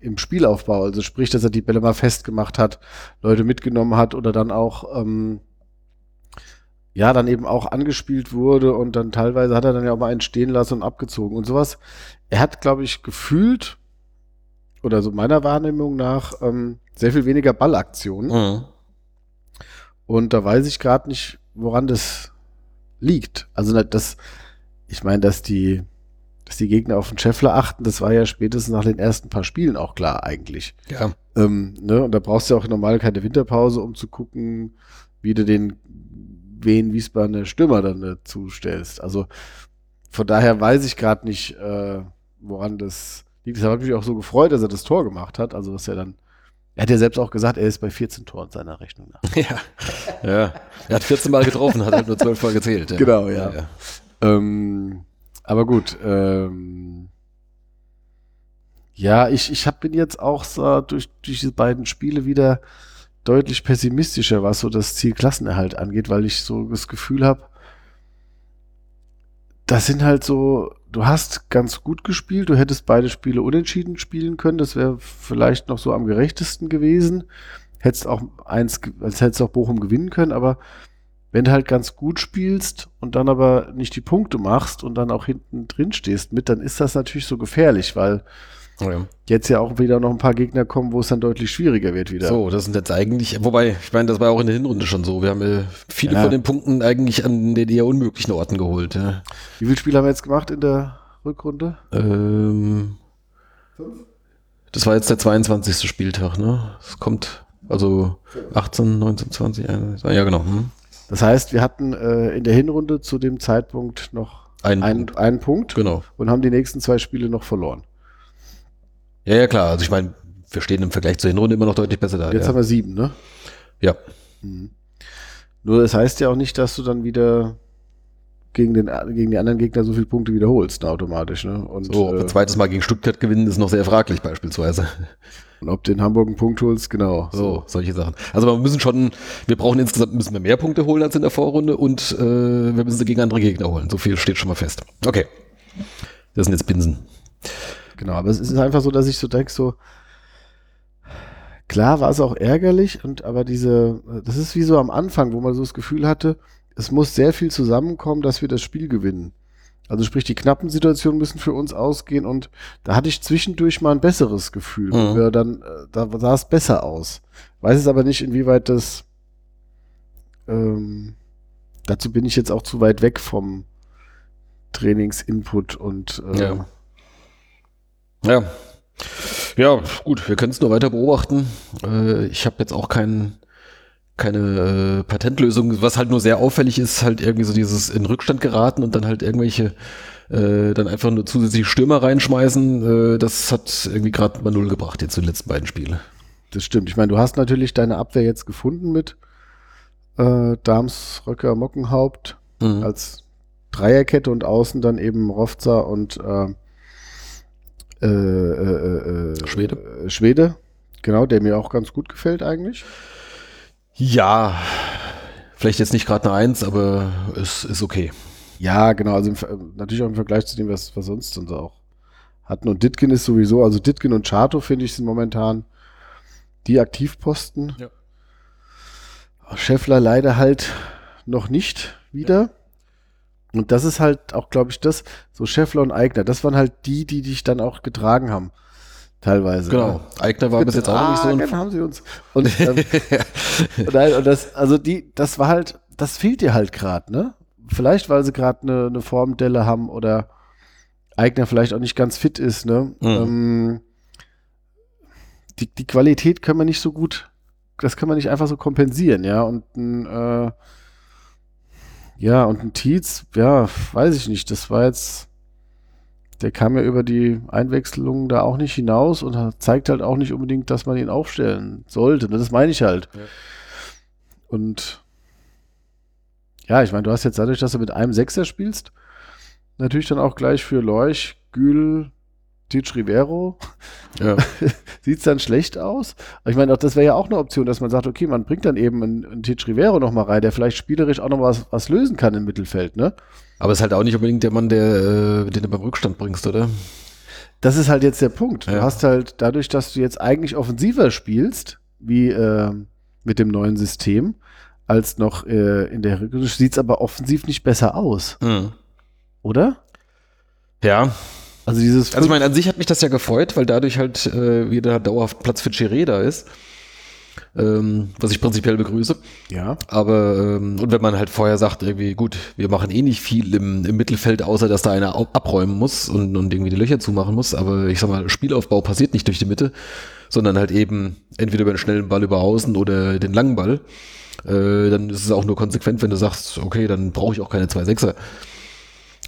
im Spielaufbau. Also sprich, dass er die Bälle mal festgemacht hat, Leute mitgenommen hat oder dann auch ähm, ja, dann eben auch angespielt wurde und dann teilweise hat er dann ja auch mal einen stehen lassen und abgezogen und sowas. Er hat, glaube ich, gefühlt oder so meiner Wahrnehmung nach ähm, sehr viel weniger Ballaktionen. Mhm. Und da weiß ich gerade nicht, woran das liegt. Also das, ich meine, dass die, dass die Gegner auf den Scheffler achten, das war ja spätestens nach den ersten paar Spielen auch klar eigentlich. Ja. Ähm, ne? Und da brauchst du ja auch normal keine Winterpause, um zu gucken, wie du den wen Wiesbadener Stürmer dann dazu stellst. Also von daher weiß ich gerade nicht, äh, woran das Deshalb habe ich mich auch so gefreut, dass er das Tor gemacht hat. Also, dass er dann, er hat ja selbst auch gesagt, er ist bei 14 Toren seiner Rechnung nach. Ja, ja. Er hat 14 Mal getroffen, hat halt nur 12 Mal gezählt. Ja. Genau, ja. ja, ja. Ähm, aber gut, ähm, ja, ich, ich hab, bin jetzt auch so durch, durch diese beiden Spiele wieder deutlich pessimistischer, was so das Ziel Klassenerhalt angeht, weil ich so das Gefühl habe, das sind halt so du hast ganz gut gespielt, du hättest beide Spiele unentschieden spielen können, das wäre vielleicht noch so am gerechtesten gewesen. Hättest auch eins, als hättest auch Bochum gewinnen können, aber wenn du halt ganz gut spielst und dann aber nicht die Punkte machst und dann auch hinten drin stehst mit, dann ist das natürlich so gefährlich, weil ja. Jetzt ja auch wieder noch ein paar Gegner kommen, wo es dann deutlich schwieriger wird wieder. So, das sind jetzt eigentlich, wobei, ich meine, das war auch in der Hinrunde schon so. Wir haben äh, viele ja. von den Punkten eigentlich an den eher unmöglichen Orten geholt. Ja. Wie viele Spiele haben wir jetzt gemacht in der Rückrunde? Ähm, Fünf? Das war jetzt der 22. Spieltag, ne? Es kommt, also 18, 19, 20, 21, ja genau. Hm. Das heißt, wir hatten äh, in der Hinrunde zu dem Zeitpunkt noch einen, einen, Punkt. einen Punkt genau. und haben die nächsten zwei Spiele noch verloren. Ja, ja, klar. Also ich meine, wir stehen im Vergleich zur Hinrunde immer noch deutlich besser da. Jetzt ja. haben wir sieben, ne? ja. Mhm. Nur das heißt ja auch nicht, dass du dann wieder gegen, den, gegen die anderen Gegner so viele Punkte wiederholst, ne, automatisch. Ne? Und, So, ob wir äh, zweites Mal gegen Stuttgart gewinnen, ist noch sehr fraglich beispielsweise. und ob du in Hamburg einen Punkt holst, genau. So, solche Sachen. Also wir müssen schon, wir brauchen insgesamt müssen wir mehr Punkte holen als in der Vorrunde und äh, wir müssen sie gegen andere Gegner holen. So viel steht schon mal fest. Okay. Das sind jetzt Binsen. Genau, aber es ist einfach so, dass ich so denke, so, klar war es auch ärgerlich, und aber diese, das ist wie so am Anfang, wo man so das Gefühl hatte, es muss sehr viel zusammenkommen, dass wir das Spiel gewinnen. Also sprich, die knappen Situationen müssen für uns ausgehen und da hatte ich zwischendurch mal ein besseres Gefühl. Mhm. Dann, äh, da sah es besser aus. Weiß es aber nicht, inwieweit das ähm, dazu bin ich jetzt auch zu weit weg vom Trainingsinput und äh, Ja. Ja. Ja, gut, wir können es nur weiter beobachten. Äh, ich habe jetzt auch kein, keine äh, Patentlösung. Was halt nur sehr auffällig ist, halt irgendwie so dieses in Rückstand geraten und dann halt irgendwelche äh, dann einfach nur zusätzliche Stürmer reinschmeißen. Äh, das hat irgendwie gerade mal null gebracht jetzt in den letzten beiden Spielen. Das stimmt. Ich meine, du hast natürlich deine Abwehr jetzt gefunden mit äh, Dams, Röcker, Mockenhaupt Mhm. als Dreierkette und außen dann eben Rovza und äh, äh, äh, äh, Schwede. Äh, Schwede. Genau, der mir auch ganz gut gefällt eigentlich. Ja, vielleicht jetzt nicht gerade eine Eins, aber es ist okay. Ja, genau. Also im, natürlich auch im Vergleich zu dem, was, was sonst uns auch hatten. Und Ditkin ist sowieso, also Ditkin und Chato finde ich sind momentan die Aktivposten. Ja. Scheffler leider halt noch nicht wieder. Und das ist halt auch, glaube ich, das, so Scheffler und Eigner, das waren halt die, die dich dann auch getragen haben. Teilweise. Genau. Eigner war bis jetzt auch nicht so ein Getragen haben sie uns. Und, ähm, und, nein, und das, also die, das war halt, das fehlt dir halt gerade, ne? Vielleicht, weil sie gerade eine, eine Formdelle haben oder Eigner vielleicht auch nicht ganz fit ist, ne? Mhm. Ähm, die, die Qualität können wir nicht so gut, das können wir nicht einfach so kompensieren, ja. Und ein, äh, ja, und ein Tietz, ja, weiß ich nicht, das war jetzt, der kam ja über die Einwechslung da auch nicht hinaus und zeigt halt auch nicht unbedingt, dass man ihn aufstellen sollte. ne? Das meine ich halt. Ja. Und ja, ich meine, du hast jetzt dadurch, dass du mit einem Sechser spielst, natürlich dann auch gleich für Leuch, Gül, Titsch Rivero, Ja. sieht es dann schlecht aus. Aber ich meine, auch das wäre ja auch eine Option, dass man sagt, okay, man bringt dann eben einen, einen Titsch Rivero noch mal rein, der vielleicht spielerisch auch noch was, was lösen kann im Mittelfeld, ne? Aber ist halt auch nicht unbedingt der Mann, der, äh, den du beim Rückstand bringst, oder? Das ist halt jetzt der Punkt. Du Ja. hast halt dadurch, dass du jetzt eigentlich offensiver spielst, wie äh, mit dem neuen System, als noch äh, in der Rückrunde, sieht es aber offensiv nicht besser aus, oder? Ja. Also dieses Also ich meine, an sich hat mich das ja gefreut, weil dadurch halt äh, wieder dauerhaft Platz für Chiré da ist. Ähm, was ich prinzipiell begrüße. ja, Aber, ähm, und wenn man halt vorher sagt, irgendwie, gut, wir machen eh nicht viel im, im Mittelfeld, außer dass da einer abräumen muss und, und irgendwie die Löcher zumachen muss. Aber ich sag mal, Spielaufbau passiert nicht durch die Mitte, sondern halt eben entweder über einen schnellen Ball über außen oder den langen Ball. Äh, dann ist es auch nur konsequent, wenn du sagst, okay, dann brauche ich auch keine zwei Sechser.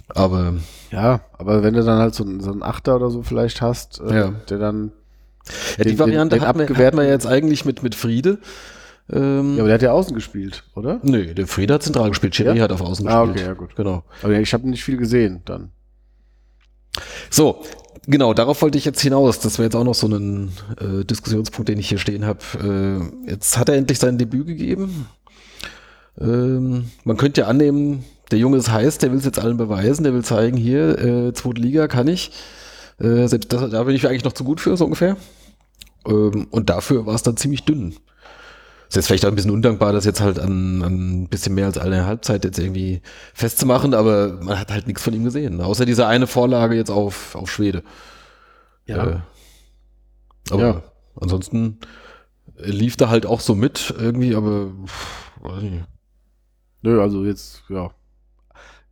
Aber ja, aber wenn du dann halt so, einen- so einen Achter oder so vielleicht hast, äh, Ja. der dann, ja, die Den- Variante den hatten, wir, hatten wir jetzt eigentlich mit, mit Friede. Ähm, ja, aber der hat ja außen gespielt, oder? Nö, der Friede hat zentral gespielt, Chiré Ja? hat auf außen Ah, gespielt. okay, ja, gut. Genau. Aber ich habe nicht viel gesehen dann. So, genau, darauf wollte ich jetzt hinaus. Das wäre jetzt auch noch so ein äh, Diskussionspunkt, den ich hier stehen habe. Äh, jetzt hat er endlich sein Debüt gegeben. Ähm, man könnte ja annehmen, der Junge ist heiß, der will es jetzt allen beweisen, der will zeigen, hier, äh, zweite Liga kann ich. Äh, selbst das, da bin ich eigentlich noch zu gut für, so ungefähr. Ähm, und dafür war es dann ziemlich dünn. Ist jetzt vielleicht auch ein bisschen undankbar, das jetzt halt an, an ein bisschen mehr als eine Halbzeit jetzt irgendwie festzumachen, aber man hat halt nichts von ihm gesehen. Außer diese eine Vorlage jetzt auf, auf Schwede. Äh, aber Ja. ansonsten lief da halt auch so mit irgendwie, aber pff, weiß ich nicht. Nö, also jetzt, ja.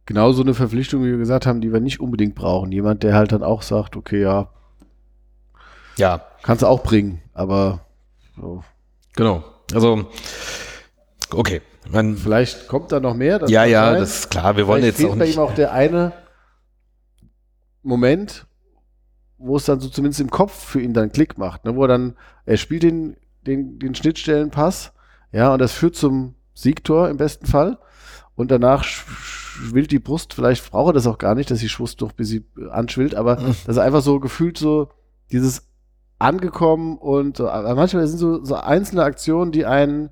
Genau so eine Verpflichtung, wie wir gesagt haben, die wir nicht unbedingt brauchen. Jemand, der halt dann auch sagt, okay, ja, Ja, kannst du auch bringen, aber so. genau. Also, okay. Man, vielleicht kommt da noch mehr. ja, ja, sein. das ist klar. Wir wollen Vielleicht jetzt auch bei nicht. ihm auch der eine Moment, wo es dann so zumindest im Kopf für ihn dann Klick macht, ne? wo er dann, er spielt den, den, den Schnittstellenpass, ja, und das führt zum Siegtor im besten Fall. Und danach schwillt die Brust, vielleicht braucht er das auch gar nicht, dass die Brust doch bis sie anschwillt, aber mhm. dass er einfach so gefühlt so dieses angekommen und so, manchmal sind so, so einzelne Aktionen, die einen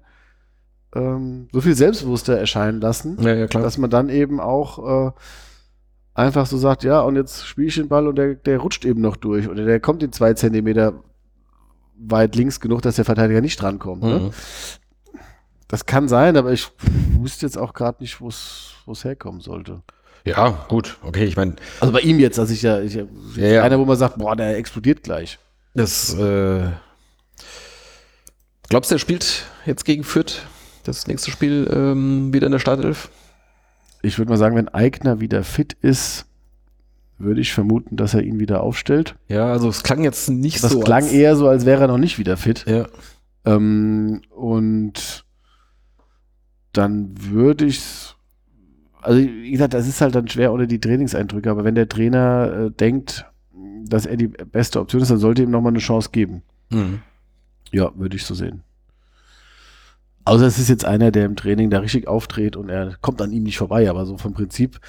ähm, so viel selbstbewusster erscheinen lassen, ja, ja, dass man dann eben auch äh, einfach so sagt, ja, und jetzt spiele ich den Ball und der, der rutscht eben noch durch oder der kommt in zwei Zentimeter weit links genug, dass der Verteidiger nicht drankommt. Ne? Mhm. Ne? Das kann sein, aber ich wüsste jetzt auch gerade nicht, wo es herkommen sollte. Ja, gut, okay, ich meine. Also bei ihm jetzt, also ich ja, ich, ja, ja. einer, wo man sagt, boah, der explodiert gleich. Das, äh, glaubst du, er spielt jetzt gegen Fürth das nächste Spiel ähm, wieder in der Startelf? Ich würde mal sagen, wenn Eigner wieder fit ist, würde ich vermuten, dass er ihn wieder aufstellt. Ja, also es klang jetzt nicht das so. Es klang eher so, als wäre er noch nicht wieder fit. Ja. Ähm, und dann würde ich also wie gesagt, das ist halt dann schwer ohne die Trainingseindrücke, aber wenn der Trainer äh, denkt, dass er die beste Option ist, dann sollte ihm nochmal eine Chance geben. Mhm. Ja, würde ich so sehen. Außer es ist jetzt einer, der im Training da richtig auftritt und er kommt an ihm nicht vorbei, aber so vom Prinzip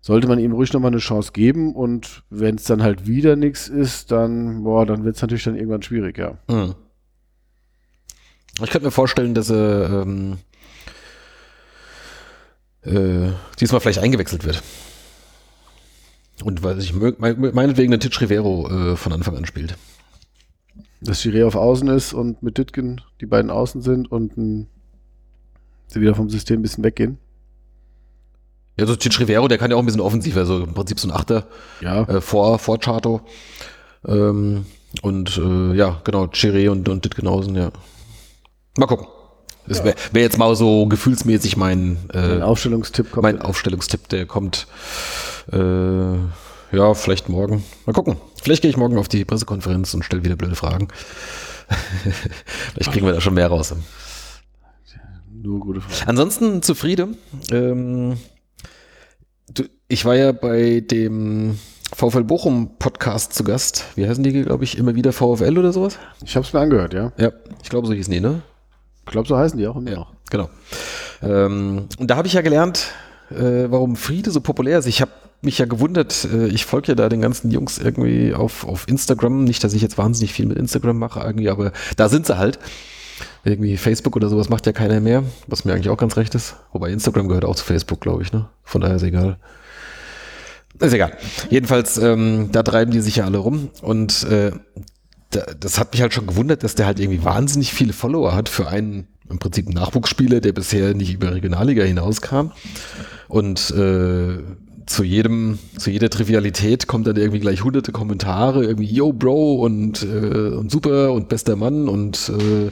sollte man ihm ruhig nochmal eine Chance geben und wenn es dann halt wieder nichts ist, dann, boah, dann wird es natürlich dann irgendwann schwierig, ja. Mhm. Ich könnte mir vorstellen, dass er ähm, äh, diesmal vielleicht eingewechselt wird. Und weil ich meinetwegen den Titch Rivero äh, von Anfang an spielt. Dass Chiré auf Außen ist und mit Ditken die beiden Außen sind und ein, sie wieder vom System ein bisschen weggehen. Ja, so Titch Rivero, der kann ja auch ein bisschen offensiver, also im Prinzip so ein Achter ja. äh, vor, vor Chato. Ähm, und äh, ja, genau, Chiré und, und Ditken außen, ja. Mal gucken. Das wäre wär jetzt mal so gefühlsmäßig mein, äh, Aufstellungstipp. Kommt mein Aufstellungstipp, der kommt äh, ja vielleicht morgen. Mal gucken. Vielleicht gehe ich morgen auf die Pressekonferenz und stelle wieder blöde Fragen. vielleicht kriegen wir da schon mehr raus. Nur gute Fragen. Ansonsten zufrieden. Ähm, du, ich war ja bei dem VfL Bochum Podcast zu Gast. Wie heißen die, glaube ich, immer wieder VfL oder sowas? Ich habe es mir angehört, ja. Ja, ich glaube, so hießen die, ne? Ich glaube, so heißen die auch immer ja, noch. Genau. Ähm, und da habe ich ja gelernt, äh, warum Friede so populär ist. Ich habe mich ja gewundert, äh, ich folge ja da den ganzen Jungs irgendwie auf, auf Instagram. Nicht, dass ich jetzt wahnsinnig viel mit Instagram mache irgendwie, aber da sind sie halt. Irgendwie Facebook oder sowas macht ja keiner mehr, was mir eigentlich auch ganz recht ist. Wobei Instagram gehört auch zu Facebook, glaube ich, ne? Von daher ist egal. Ist egal. Jedenfalls, ähm, da treiben die sich ja alle rum. Und äh, das hat mich halt schon gewundert, dass der halt irgendwie wahnsinnig viele Follower hat für einen im Prinzip Nachwuchsspieler, der bisher nicht über Regionalliga hinauskam. Und äh, zu jedem, zu jeder Trivialität kommt dann irgendwie gleich hunderte Kommentare, irgendwie Yo Bro und, äh, und super und bester Mann und äh,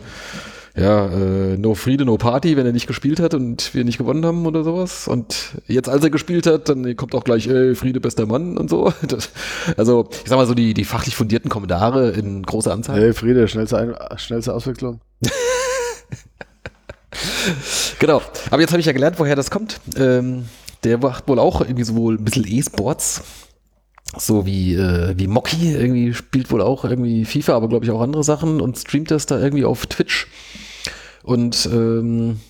ja, äh, no Friede, no Party, wenn er nicht gespielt hat und wir nicht gewonnen haben oder sowas. Und jetzt, als er gespielt hat, dann kommt auch gleich, ey, Friede, bester Mann und so. Das, also, ich sag mal so, die, die fachlich fundierten Kommentare in großer Anzahl. Hey, Friede, schnellste, Ein schnellste Auswechslung. genau. Aber jetzt habe ich ja gelernt, woher das kommt. Ähm, der macht wohl auch irgendwie so wohl ein bisschen E-Sports. So wie, äh, wie Mocky irgendwie spielt wohl auch irgendwie FIFA, aber glaube ich auch andere Sachen und streamt das da irgendwie auf Twitch und ähm,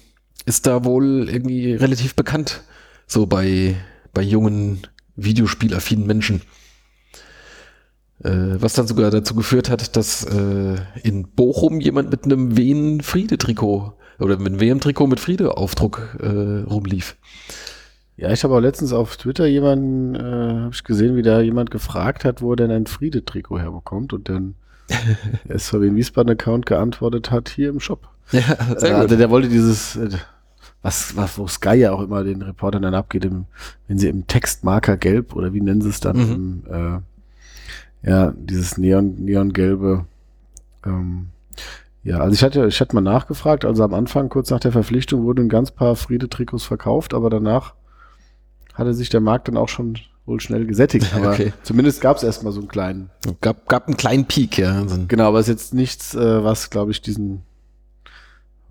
ist da wohl irgendwie relativ bekannt, so bei, bei jungen Videospielaffinen Menschen. Äh, was dann sogar dazu geführt hat, dass äh, in Bochum jemand mit einem Wien-Friede-Trikot oder mit einem WM-Trikot mit Friede-Aufdruck äh, rumlief. Ja, ich habe auch letztens auf Twitter jemanden, äh, habe ich gesehen, wie da jemand gefragt hat, wo er denn ein Friede-Trikot herbekommt und dann der SVW Wiesbaden-Account geantwortet hat, hier im Shop. Ja, sehr äh, gut. Also der wollte dieses, äh, was, was, wo Sky ja auch immer den Reportern dann abgeht, im, wenn sie im Textmarker gelb oder wie nennen sie es dann, mhm. im, äh, ja, dieses Neon, Neongelbe, ähm, ja, also ich hatte, ich hatte mal nachgefragt, also am Anfang, kurz nach der Verpflichtung, wurden ein ganz paar Friede-Trikots verkauft, aber danach hatte sich der Markt dann auch schon wohl schnell gesättigt. Aber okay. zumindest gab es erstmal so einen kleinen. Gab, gab einen kleinen Peak, ja. Genau, aber es ist jetzt nichts, äh, was, glaube ich, diesen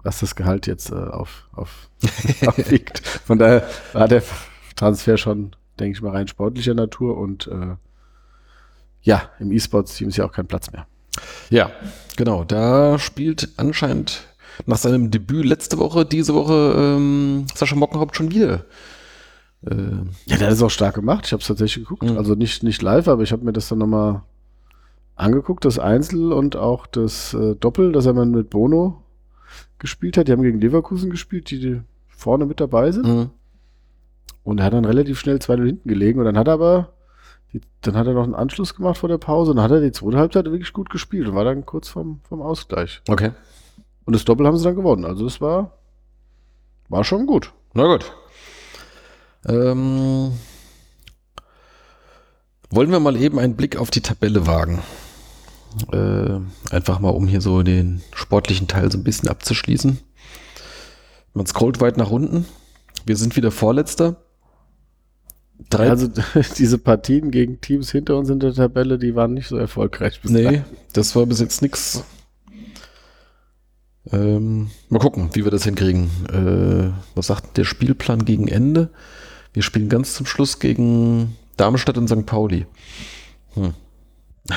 was das Gehalt jetzt äh, auf, auf, aufwiegt. Von daher war der Transfer schon, denke ich mal, rein sportlicher Natur und äh, ja, im E-Sports-Team ist ja auch kein Platz mehr. Ja, genau. Da spielt anscheinend nach seinem Debüt letzte Woche, diese Woche ähm, Sascha Mockenhaupt schon wieder. Äh, ja, der hat es auch stark gemacht. Ich habe es tatsächlich geguckt. Mhm. Also nicht, nicht live, aber ich habe mir das dann nochmal angeguckt, das Einzel und auch das äh, Doppel, das er mal mit Bono gespielt hat. Die haben gegen Leverkusen gespielt, die vorne mit dabei sind. Mhm. Und er hat dann relativ schnell 2-0 hinten gelegen und dann hat er aber, die, dann hat er noch einen Anschluss gemacht vor der Pause und dann hat er die zweite Halbzeit wirklich gut gespielt und war dann kurz vorm, vorm Ausgleich. Okay. Und das Doppel haben sie dann gewonnen. Also das war, war schon gut. Na gut. Ähm, wollen wir mal eben einen Blick auf die Tabelle wagen? Äh, einfach mal, um hier so den sportlichen Teil so ein bisschen abzuschließen. Man scrollt weit nach unten. Wir sind wieder Vorletzter. Drei also diese Partien gegen Teams hinter uns in der Tabelle, die waren nicht so erfolgreich. Bis nee, das war bis jetzt nix. Ähm, mal gucken, wie wir das hinkriegen. Äh, was sagt der Spielplan gegen Ende? Wir spielen ganz zum Schluss gegen Darmstadt und St. Pauli. Hm.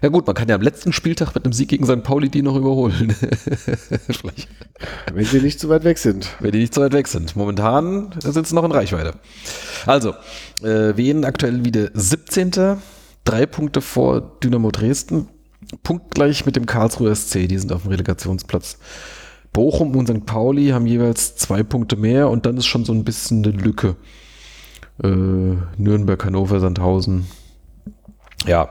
Ja gut, man kann ja am letzten Spieltag mit einem Sieg gegen St. Pauli die noch überholen. Wenn sie nicht zu weit weg sind. Wenn die nicht zu weit weg sind. Momentan sind sie noch in Reichweite. Also, äh, Wien aktuell wieder 17. Drei Punkte vor Dynamo Dresden. Punktgleich mit dem Karlsruher SC. Die sind auf dem Relegationsplatz. Bochum und St. Pauli haben jeweils zwei Punkte mehr und dann ist schon so ein bisschen eine Lücke. Äh, Nürnberg, Hannover, Sandhausen. Ja,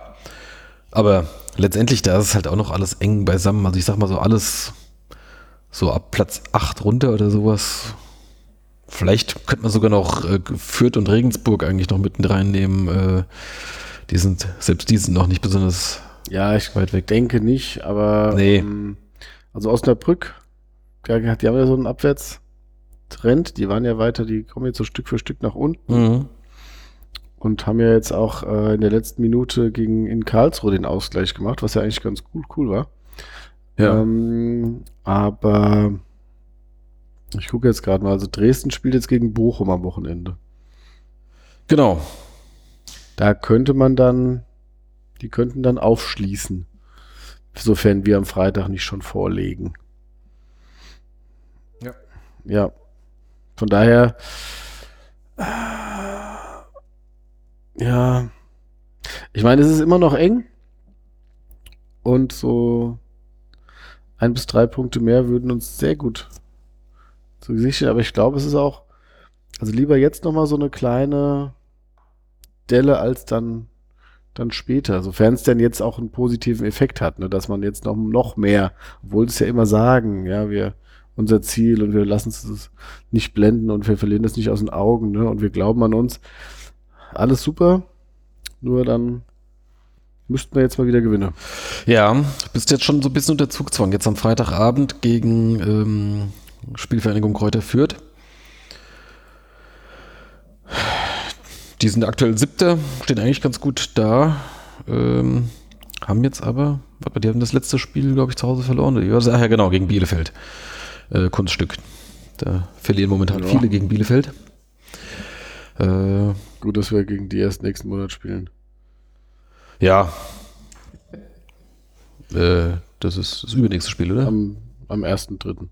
aber letztendlich, da ist halt auch noch alles eng beisammen. Also ich sag mal so alles so ab Platz 8 runter oder sowas. Vielleicht könnte man sogar noch äh, Fürth und Regensburg eigentlich noch mitten reinnehmen. Äh, die sind, selbst die sind noch nicht besonders ja, ich weit weg. denke nicht, aber nee. ähm, also Osnabrück, die haben ja so einen Abwärtstrend, die waren ja weiter, die kommen jetzt so Stück für Stück nach unten. Mhm und haben ja jetzt auch äh, in der letzten Minute gegen in Karlsruhe den Ausgleich gemacht, was ja eigentlich ganz cool, cool war. Ja. Ähm, aber ich gucke jetzt gerade mal, also Dresden spielt jetzt gegen Bochum am Wochenende. Genau. Da könnte man dann, die könnten dann aufschließen, sofern wir am Freitag nicht schon vorlegen. Ja. Von daher ja. Ich meine, es ist immer noch eng. Und so ein bis drei Punkte mehr würden uns sehr gut zu Gesicht stehen. Aber ich glaube, es ist auch, also lieber jetzt nochmal so eine kleine Delle als dann, dann später. Sofern es denn jetzt auch einen positiven Effekt hat, ne? dass man jetzt noch, noch mehr, obwohl es ja immer sagen, ja, wir, unser Ziel und wir lassen es nicht blenden und wir verlieren das nicht aus den Augen, ne? Und wir glauben an uns alles super. Nur dann müssten wir jetzt mal wieder gewinnen. Ja, bist jetzt schon so ein bisschen unter Zugzwang. Jetzt am Freitagabend gegen ähm, Spielvereinigung Kräuter Fürth. Die sind aktuell siebter, stehen eigentlich ganz gut da. Ähm, haben jetzt aber, warte, die haben das letzte Spiel, glaube ich, zu Hause verloren. Ach ja, genau, gegen Bielefeld. Äh, Kunststück. Da verlieren momentan ja. viele gegen Bielefeld. Äh, Gut, dass wir gegen die erst nächsten Monat spielen. Ja. Äh, das ist das übernächste Spiel, oder? Am, am 1.3.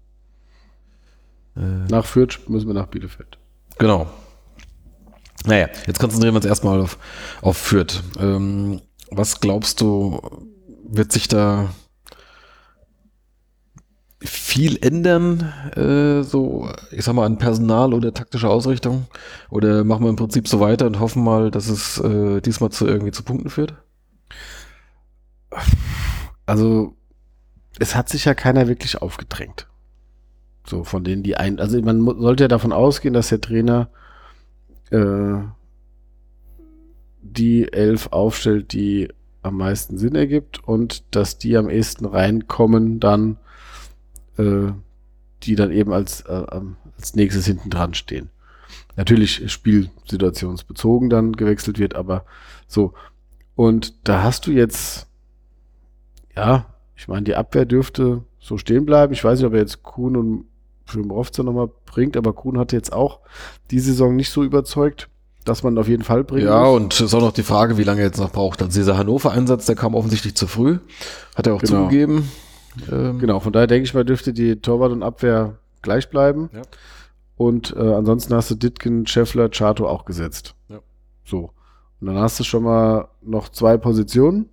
Äh, nach Fürth müssen wir nach Bielefeld. Genau. Naja, jetzt konzentrieren wir uns erstmal auf, auf Fürth. Ähm, was glaubst du, wird sich da viel ändern, äh, so, ich sag mal, an Personal oder taktischer Ausrichtung? Oder machen wir im Prinzip so weiter und hoffen mal, dass es äh, diesmal zu irgendwie zu Punkten führt? Also, es hat sich ja keiner wirklich aufgedrängt. So, von denen die ein, also man sollte ja davon ausgehen, dass der Trainer äh, die elf aufstellt, die am meisten Sinn ergibt und dass die am ehesten reinkommen dann äh, die dann eben als, äh, als nächstes hinten dran stehen. Natürlich spielsituationsbezogen dann gewechselt wird, aber so. Und da hast du jetzt, ja, ich meine, die Abwehr dürfte so stehen bleiben. Ich weiß nicht, ob er jetzt Kuhn und Schwimbrovza nochmal bringt, aber Kuhn hatte jetzt auch die Saison nicht so überzeugt. dass man auf jeden Fall bringen Ja, muss. und es ist auch noch die Frage, wie lange er jetzt noch braucht. Also dieser Hannover-Einsatz, der kam offensichtlich zu früh. Hat er auch Genau. zugegeben. Ähm, Genau, von daher denke ich mal, dürfte die Torwart und Abwehr gleich bleiben. Ja. Und äh, ansonsten hast du Ditkin, Scheffler, Chato auch gesetzt. Ja. So. Und dann hast du schon mal noch zwei Positionen.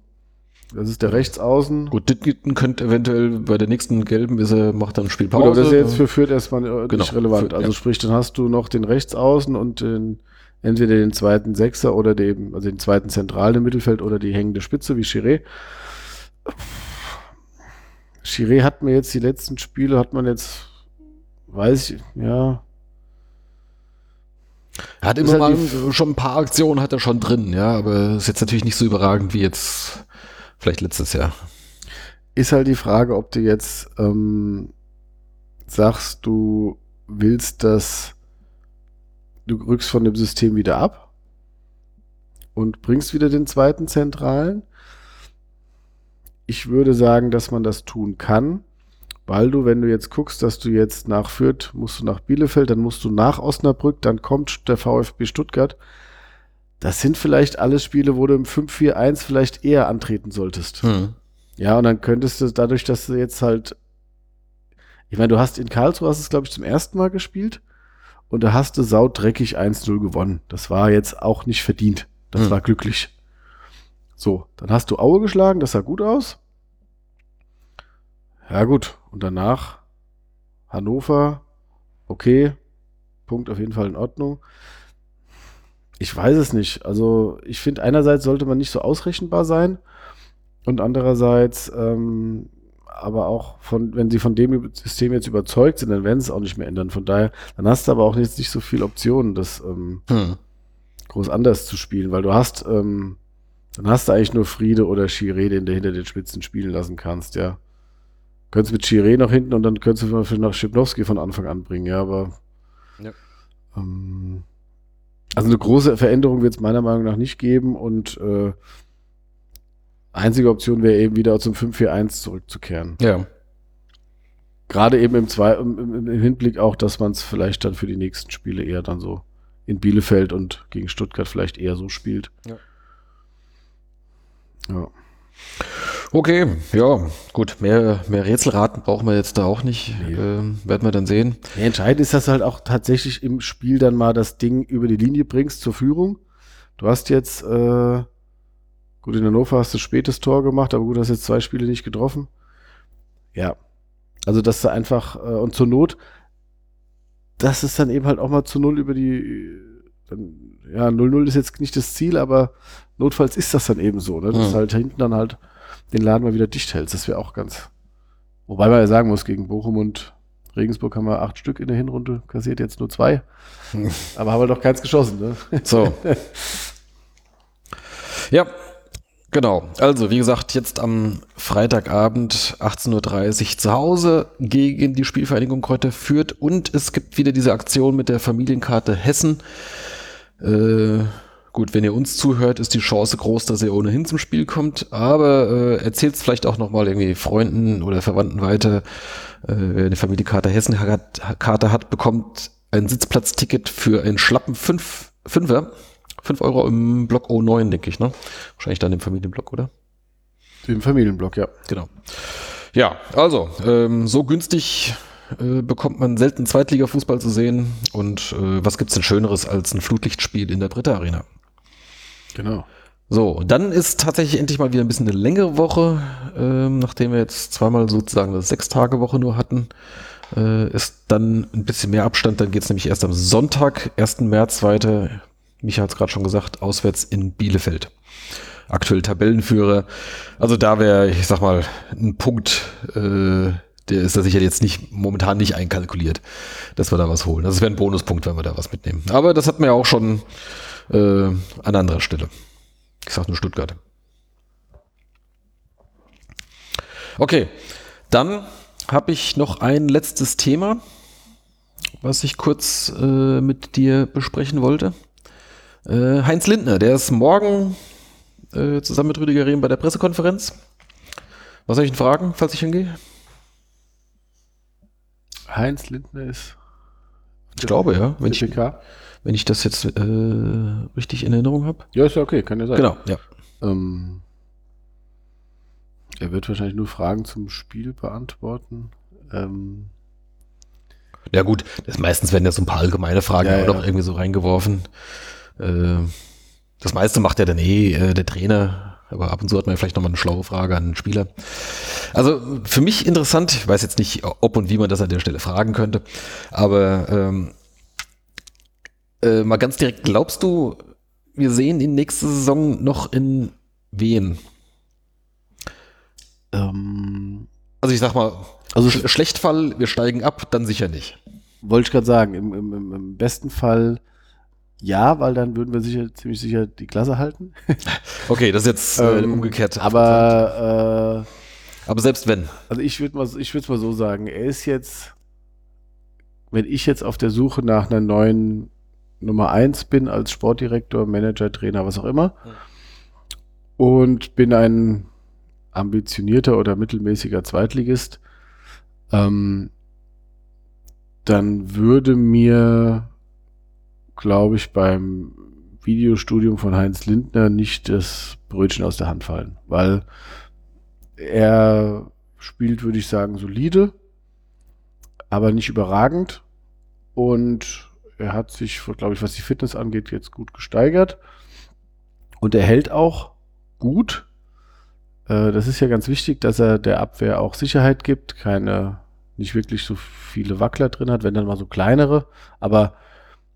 Das ist der Rechtsaußen. Gut, Dittgitten könnte eventuell bei der nächsten gelben ist er, macht dann Gut, Spielpause. aber das ist jetzt für Fürth erstmal äh, Genau, nicht relevant. Fürth, also ja. sprich, dann hast du noch den Rechtsaußen und den, entweder den zweiten Sechser oder den, also den zweiten Zentralen im Mittelfeld oder die hängende Spitze wie Chiré. Chiré hat mir jetzt die letzten Spiele, hat man jetzt, weiß ich, ja, Er hat immer halt mal schon ein paar Aktionen hat er schon drin, ja, aber ist jetzt natürlich nicht so überragend wie jetzt vielleicht letztes Jahr. ist halt die Frage, ob du jetzt ähm, sagst, du willst das, du rückst von dem System wieder ab und bringst wieder den zweiten Zentralen. Ich würde sagen, dass man das tun kann, weil du, wenn du jetzt guckst, dass du jetzt nach Fürth, musst du nach Bielefeld, dann musst du nach Osnabrück, dann kommt der VfB Stuttgart. Das sind vielleicht alles Spiele, wo du im 5-4-1 vielleicht eher antreten solltest. Hm. Ja, und dann könntest du dadurch, dass du jetzt halt, ich meine, du hast in Karlsruhe hast es, glaube ich, zum ersten Mal gespielt und da hast du saudreckig 1-0 gewonnen. Das war jetzt auch nicht verdient. Das Hm. war glücklich. So, dann hast du Aue geschlagen, das sah gut aus. Ja, gut. Und danach Hannover, okay. Punkt auf jeden Fall in Ordnung. Ich weiß es nicht. Also, ich finde, einerseits sollte man nicht so ausrechenbar sein. Und andererseits, ähm, aber auch von, wenn sie von dem System jetzt überzeugt sind, dann werden sie es auch nicht mehr ändern. Von daher, dann hast du aber auch jetzt nicht so viele Optionen, das ähm, Hm. groß anders zu spielen, weil du hast, ähm, dann hast du eigentlich nur Friede oder Chiré, den du hinter den Spitzen spielen lassen kannst, ja. Könntest mit Chiré noch hinten und dann könntest du für noch Schipnowski von Anfang an bringen, ja, aber Ja. ähm, also eine große Veränderung wird es meiner Meinung nach nicht geben und äh, einzige Option wäre eben wieder zum 5-4-1 zurückzukehren. Ja. Gerade eben im, Zwei im, im, im Hinblick auch, dass man es vielleicht dann für die nächsten Spiele eher dann so in Bielefeld und gegen Stuttgart vielleicht eher so spielt. Ja. Ja. Okay, ja, gut. Mehr, mehr Rätselraten brauchen wir jetzt da auch nicht. Nee. Ähm, werden wir dann sehen. Ja, entscheidend ist, dass du halt auch tatsächlich im Spiel dann mal das Ding über die Linie bringst zur Führung. Du hast jetzt, äh, gut, in Hannover hast du spätes Tor gemacht, aber gut, hast jetzt zwei Spiele nicht getroffen. Ja. Also, dass du einfach, äh, und zur Not, dass es dann eben halt auch mal zu Null über die, dann, ja, 0-0 ist jetzt nicht das Ziel, aber notfalls ist das dann eben so, ne? Dass du halt hinten dann halt den Laden mal wieder dicht hältst. Das wäre auch ganz. Wobei man ja sagen muss, gegen Bochum und Regensburg haben wir acht Stück in der Hinrunde, kassiert jetzt nur zwei. Aber haben wir doch keins geschossen, ne? So. ja, genau. Also, wie gesagt, jetzt am Freitagabend 18.30 Uhr zu Hause gegen die Spielvereinigung Kräuter führt und es gibt wieder diese Aktion mit der Familienkarte Hessen. Äh, gut, wenn ihr uns zuhört, ist die Chance groß, dass ihr ohnehin zum Spiel kommt, aber äh, erzählt es vielleicht auch nochmal irgendwie Freunden oder Verwandten weiter. Äh, wer eine Familienkarte Hessen hat, bekommt ein Sitzplatzticket für einen schlappen 5 Fünfer. 5 Euro im Block O9, denke ich, ne? Wahrscheinlich dann im Familienblock, oder? Im Familienblock, ja. Genau. Ja, also, ähm, so günstig äh, bekommt man selten Zweitliga-Fußball zu sehen. Und äh, was gibt's denn Schöneres als ein Flutlichtspiel in der Britta Arena? Genau. So, dann ist tatsächlich endlich mal wieder ein bisschen eine längere Woche, ähm, nachdem wir jetzt zweimal sozusagen eine Sechs-Tage-Woche nur hatten. Äh, ist dann ein bisschen mehr Abstand, dann geht's nämlich erst am Sonntag, 1. März weiter. Micha hat es gerade schon gesagt, auswärts in Bielefeld. Aktuell Tabellenführer. Also da wäre, ich sag mal, ein Punkt, äh, der ist da sicher jetzt nicht momentan nicht einkalkuliert, dass wir da was holen. Das wäre ein Bonuspunkt, wenn wir da was mitnehmen. Aber das hatten wir ja auch schon äh, an anderer Stelle. Ich sag nur Stuttgart. Okay, dann habe ich noch ein letztes Thema, was ich kurz äh, mit dir besprechen wollte. Äh, Heinz Lindner, der ist morgen äh, zusammen mit Rüdiger Rehm bei der Pressekonferenz. Was soll ich ihn fragen, falls ich hingehe? Heinz Lindner ist Ich glaube, ja. Wenn ich, wenn ich das jetzt äh, richtig in Erinnerung habe. Ja, ist ja okay, kann ja sein. Genau, ja. Ähm, er wird wahrscheinlich nur Fragen zum Spiel beantworten. Ähm, ja gut, das meistens werden ja so ein paar allgemeine Fragen Ja, ja. noch irgendwie so reingeworfen. Äh, das meiste macht ja dann eh äh, der Trainer, aber ab und zu hat man ja vielleicht nochmal eine schlaue Frage an den Spieler. Also für mich interessant, ich weiß jetzt nicht, ob und wie man das an der Stelle fragen könnte, aber ähm, äh, mal ganz direkt, glaubst du, wir sehen die nächste Saison noch in wen? ähm, Also ich sag mal, also Sch Schlechtfall, wir steigen ab, dann sicher nicht. wollte ich gerade sagen, im, im, im- besten Fall ja, weil dann würden wir sicher, ziemlich sicher die Klasse halten. Okay, das ist jetzt äh, Ähm, umgekehrt. Aber äh, aber selbst wenn. Also ich würde mal, ich würde es mal so sagen, er ist jetzt, wenn ich jetzt auf der Suche nach einer neuen Nummer 1 bin als Sportdirektor, Manager, Trainer, was auch immer, und bin ein ambitionierter oder mittelmäßiger Zweitligist, ähm, dann würde mir, glaube ich, beim Videostudium von Heinz Lindner nicht das Brötchen aus der Hand fallen, weil er spielt, würde ich sagen, solide, aber nicht überragend. Und er hat sich, glaube ich, was die Fitness angeht, jetzt gut gesteigert. Und er hält auch gut. Äh, das ist ja ganz wichtig, dass er der Abwehr auch Sicherheit gibt, keine, nicht wirklich so viele Wackler drin hat, wenn dann mal so kleinere, aber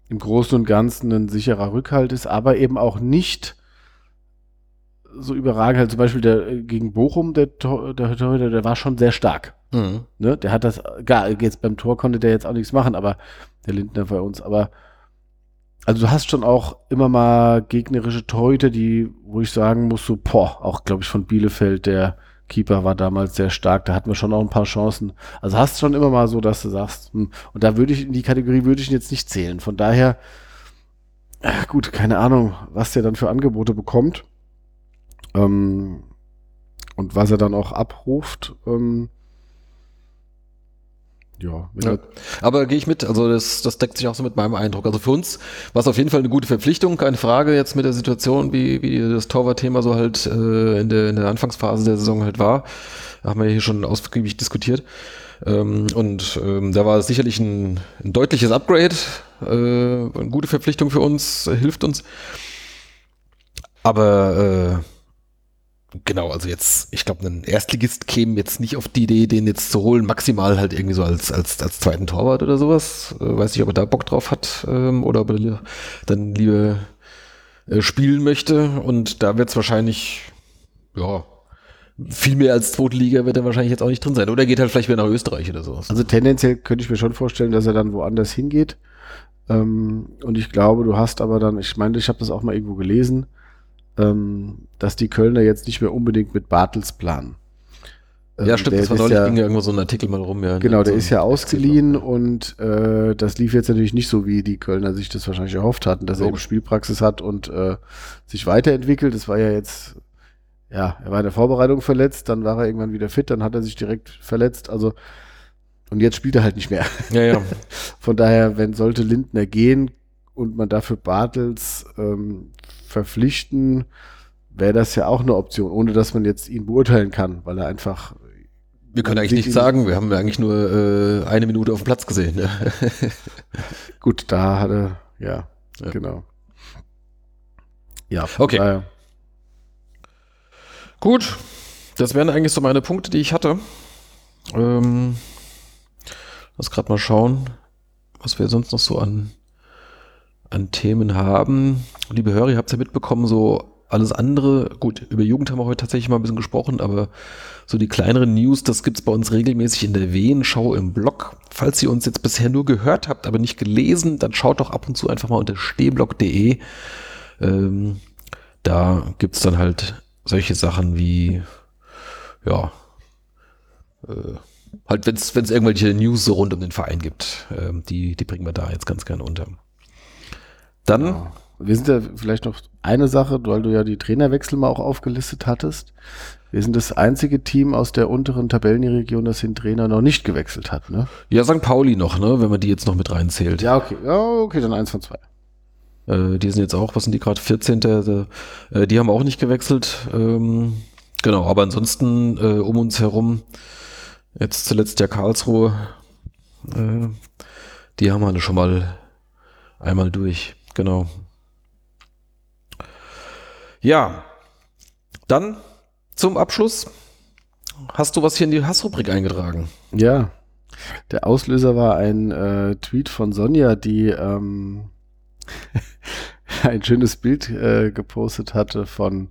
im Großen und Ganzen ein sicherer Rückhalt ist, aber eben auch nicht so überragend. Halt zum Beispiel der äh, gegen Bochum, der der, Torhüter, der war schon sehr stark. Mhm. Ne? Der hat das, gar, jetzt beim Tor konnte der jetzt auch nichts machen, aber der Lindner bei uns, aber also du hast schon auch immer mal gegnerische Torhüter, die, wo ich sagen muss, so, boah, auch glaube ich von Bielefeld, der Keeper war damals sehr stark, da hatten wir schon auch ein paar Chancen. Also hast schon immer mal so, dass du sagst, hm, und da würde ich, in die Kategorie würde ich ihn jetzt nicht zählen. Von daher, ach gut, keine Ahnung, was der dann für Angebote bekommt. Ähm, und was er dann auch abruft. Ähm, ja, Ja. er- Aber gehe ich mit, also das, das deckt sich auch so mit meinem Eindruck. Also für uns war es auf jeden Fall eine gute Verpflichtung, keine Frage jetzt mit der Situation, wie, wie das Torwart-Thema so halt äh, in, der, in der Anfangsphase der Saison halt war. Da haben wir hier schon ausgiebig diskutiert. Ähm, und ähm, da war es sicherlich ein, ein deutliches Upgrade, äh, eine gute Verpflichtung für uns, hilft uns. Aber äh, genau, also jetzt, ich glaube, ein Erstligist käme jetzt nicht auf die Idee, den jetzt zu holen, maximal halt irgendwie so als, als, als zweiten Torwart oder sowas. Äh, weiß nicht, ob er da Bock drauf hat ähm, oder ob er dann lieber äh, spielen möchte. Und da wird es wahrscheinlich, ja, viel mehr als zweite Liga wird er wahrscheinlich jetzt auch nicht drin sein. Oder er geht halt vielleicht wieder nach Österreich oder sowas. Also tendenziell könnte ich mir schon vorstellen, dass er dann woanders hingeht. Ähm, und ich glaube, du hast aber dann, ich meine, ich habe das auch mal irgendwo gelesen, ähm, dass die Kölner jetzt nicht mehr unbedingt mit Bartels planen. Ähm, ja, stimmt, das war neulich, ja, ging ja irgendwo so ein Artikel mal rum. Ja, Genau, der so ist ja ausgeliehen und äh, das lief jetzt natürlich nicht so, wie die Kölner sich das wahrscheinlich erhofft hatten, dass er eben. Spielpraxis hat und äh, sich weiterentwickelt. Das war ja jetzt, ja, er war in der Vorbereitung verletzt, dann war er irgendwann wieder fit, dann hat er sich direkt verletzt. Also und jetzt spielt er halt nicht mehr. Ja, ja. Von daher, wenn sollte Lindner gehen und man dafür Bartels ähm, verpflichten, wäre das ja auch eine Option, ohne dass man jetzt ihn beurteilen kann, weil er einfach Wir können eigentlich nichts sagen. Wir haben eigentlich nur äh, eine Minute auf dem Platz gesehen. Ja. gut, da hat er, ja, Ja. genau. Ja, Okay. daher- Gut, das wären eigentlich so meine Punkte, die ich hatte. Ähm, lass gerade mal schauen, was wir sonst noch so an, an Themen haben. Liebe Hörer, ihr habt ja mitbekommen, so alles andere, gut, über Jugend haben wir heute tatsächlich mal ein bisschen gesprochen, aber so die kleineren News, das gibt's bei uns regelmäßig in der Wehenschau im Blog. Falls ihr uns jetzt bisher nur gehört habt, aber nicht gelesen, dann schaut doch ab und zu einfach mal unter stehblog.de. Ähm, da gibt's dann halt solche Sachen wie, ja, äh, halt, wenn es irgendwelche News so rund um den Verein gibt, ähm, die, die bringen wir da jetzt ganz gerne unter. Dann Ja. wir sind ja vielleicht noch eine Sache, weil du ja die Trainerwechsel mal auch aufgelistet hattest. Wir sind das einzige Team aus der unteren Tabellenregion, das den Trainer noch nicht gewechselt hat, ne? Ja, St. Pauli noch, ne, wenn man die jetzt noch mit reinzählt. Ja, okay. Ja, okay, dann eins von zwei. Äh, die sind jetzt auch, was sind die gerade, 14. Äh, die haben auch nicht gewechselt. Ähm, genau, aber ansonsten äh, um uns herum, jetzt zuletzt ja Karlsruhe, äh, die haben alle schon mal einmal durch. Genau. Ja, dann zum Abschluss. Hast du was hier in die Hassrubrik eingetragen? Ja. Der Auslöser war ein äh, Tweet von Sonja, die ähm, ein schönes Bild äh, gepostet hatte von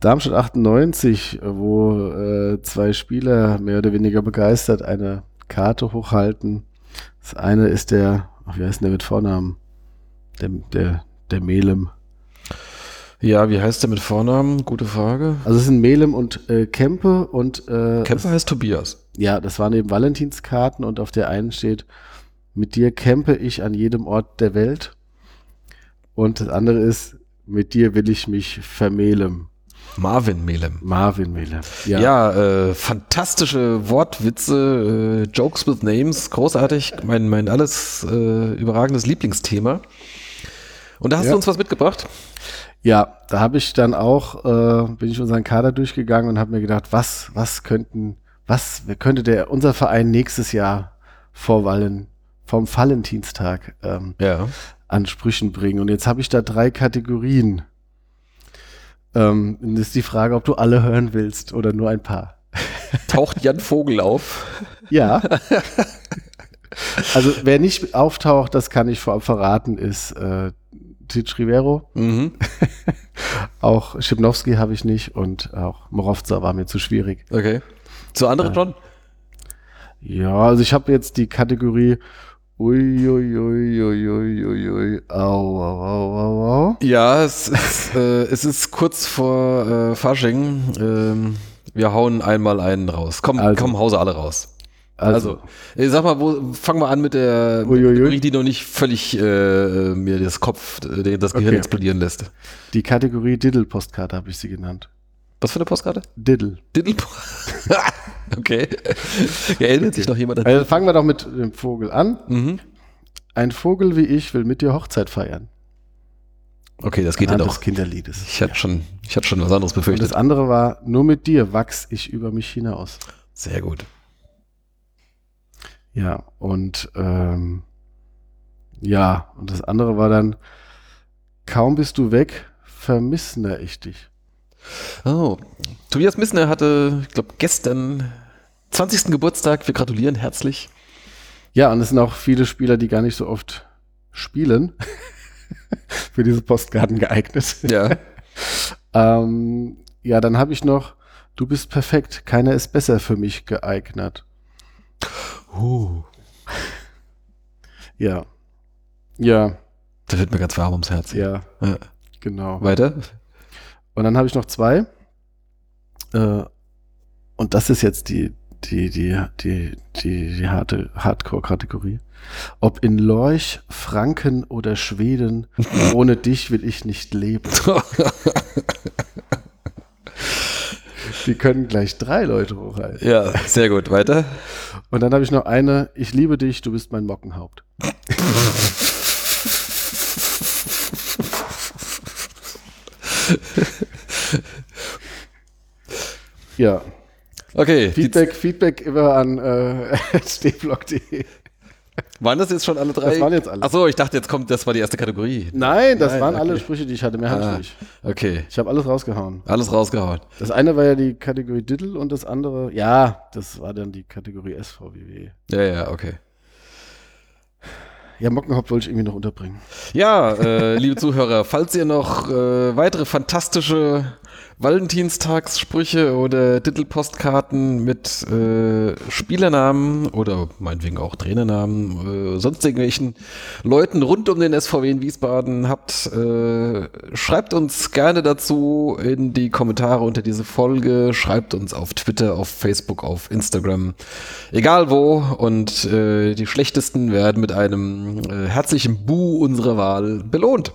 Darmstadt 98, wo äh, zwei Spieler mehr oder weniger begeistert eine Karte hochhalten. Das eine ist der, ach, wie heißt der mit Vornamen? Der, der, der Melem. Ja, wie heißt der mit Vornamen? Gute Frage. Also es sind Melem und äh, Kempe und äh, Kempe heißt Tobias. Ja, das waren eben Valentinskarten und auf der einen steht, mit dir campe ich an jedem Ort der Welt. Und das andere ist, mit dir will ich mich vermählen. Marvin Melem. Marvin Melem. Ja, ja äh, fantastische Wortwitze, äh, Jokes with Names, großartig. Mein, mein alles äh, überragendes Lieblingsthema. Und da hast ja. du uns was mitgebracht? Ja, da habe ich dann auch, äh, bin ich unseren Kader durchgegangen und habe mir gedacht, was, was könnten, was könnte der, unser Verein nächstes Jahr vor Wallen, vom Valentinstag ähm, ja. an Sprüchen bringen. Und jetzt habe ich da drei Kategorien. Ähm, ist die Frage, ob du alle hören willst oder nur ein paar. Taucht Jan Vogel auf? Ja. Also wer nicht auftaucht, das kann ich vorab verraten, ist äh, Titsch Rivero. Mhm. auch Schipnowski habe ich nicht und auch Morovza war mir zu schwierig. Okay. Zu anderen, John? Ja, also ich habe jetzt die Kategorie Uiuiuiuiui, au, au, au, au, au. Ja, es ist, äh, es ist kurz vor äh, Fasching. Ähm, wir hauen einmal einen raus. Komm, also. komm, Hause alle raus. Also, also sag mal, wo fangen wir an mit der Kategorie, die noch nicht völlig äh, mir das Kopf, äh, das Gehirn okay. explodieren lässt. Die Kategorie Diddle-Postkarte habe ich sie genannt. Was für eine Postkarte? Diddle. Diddle. okay. Ja, erinnert okay. sich noch jemand an Also fangen wir doch mit dem Vogel an. Mhm. Ein Vogel wie ich will mit dir Hochzeit feiern. Okay, das geht ja doch. Kinderliedes. Ich hatte schon, ich hatte schon was anderes befürchtet. Und das andere war, nur mit dir wachs ich über mich hinaus. Sehr gut. Ja, und ähm, ja, und das andere war dann, kaum bist du weg, vermissne ich dich. Oh, Tobias Missner hatte, ich glaube, gestern 20. Geburtstag. Wir gratulieren herzlich. Ja, und es sind auch viele Spieler, die gar nicht so oft spielen, für diese Postkarten geeignet. Ja. ähm, ja, dann habe ich noch, du bist perfekt, keiner ist besser für mich geeignet. Uh. Ja. Ja. Da wird mir ganz warm ums Herz. Ja. ja. Genau. Weiter? Und dann habe ich noch zwei. Äh, und das ist jetzt die, die, die, die, die, die harte Hardcore-Kategorie. Ob in Lorch, Franken oder Schweden, ohne dich will ich nicht leben. Die können gleich drei Leute hochhalten. Ja, sehr gut. Weiter. Und dann habe ich noch eine, ich liebe dich, du bist mein Mockenhaupt. ja. Okay. Feedback, Feedback immer an äh, stblog.de. Waren das jetzt schon alle drei? Das waren jetzt alle. Achso, ich dachte, jetzt kommt, das war die erste Kategorie. Nein, das Nein, waren okay. alle Sprüche, die ich hatte. Mehr hatte ich ah, nicht. Okay. Ich habe alles rausgehauen. Alles rausgehauen. Das eine war ja die Kategorie Diddle und das andere, ja, das war dann die Kategorie SVWW. Ja, ja, okay. Ja, Mockenhaupt wollte ich irgendwie noch unterbringen. Ja, äh, liebe Zuhörer, falls ihr noch äh, weitere fantastische Valentinstagssprüche oder Titelpostkarten mit äh, Spielernamen oder meinetwegen auch Trainernamen, äh, sonst irgendwelchen Leuten rund um den SVW in Wiesbaden habt, äh, schreibt uns gerne dazu in die Kommentare unter diese Folge, schreibt uns auf Twitter, auf Facebook, auf Instagram, egal wo und äh, die schlechtesten werden mit einem äh, herzlichen Bu unserer Wahl belohnt.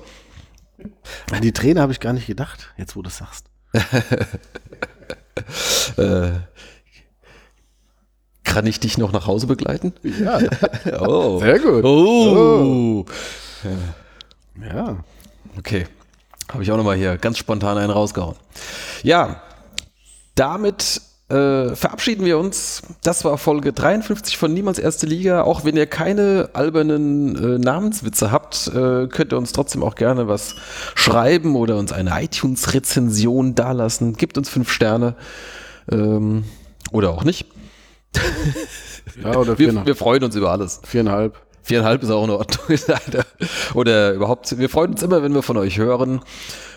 An die Trainer habe ich gar nicht gedacht, jetzt wo du es sagst. äh, kann ich dich noch nach Hause begleiten? Ja. oh. Sehr gut. Oh. Ja. Okay. Habe ich auch nochmal hier ganz spontan einen rausgehauen. Ja, damit äh, verabschieden wir uns. Das war Folge 53 von Niemals Erste Liga. Auch wenn ihr keine albernen äh, Namenswitze habt, äh, könnt ihr uns trotzdem auch gerne was schreiben oder uns eine iTunes-Rezension dalassen. Gebt uns fünf Sterne. Ähm, oder auch nicht. Ja, oder wir, wir freuen uns über alles. Viereinhalb. Viereinhalb ist auch in Ordnung. Oder überhaupt, wir freuen uns immer, wenn wir von euch hören.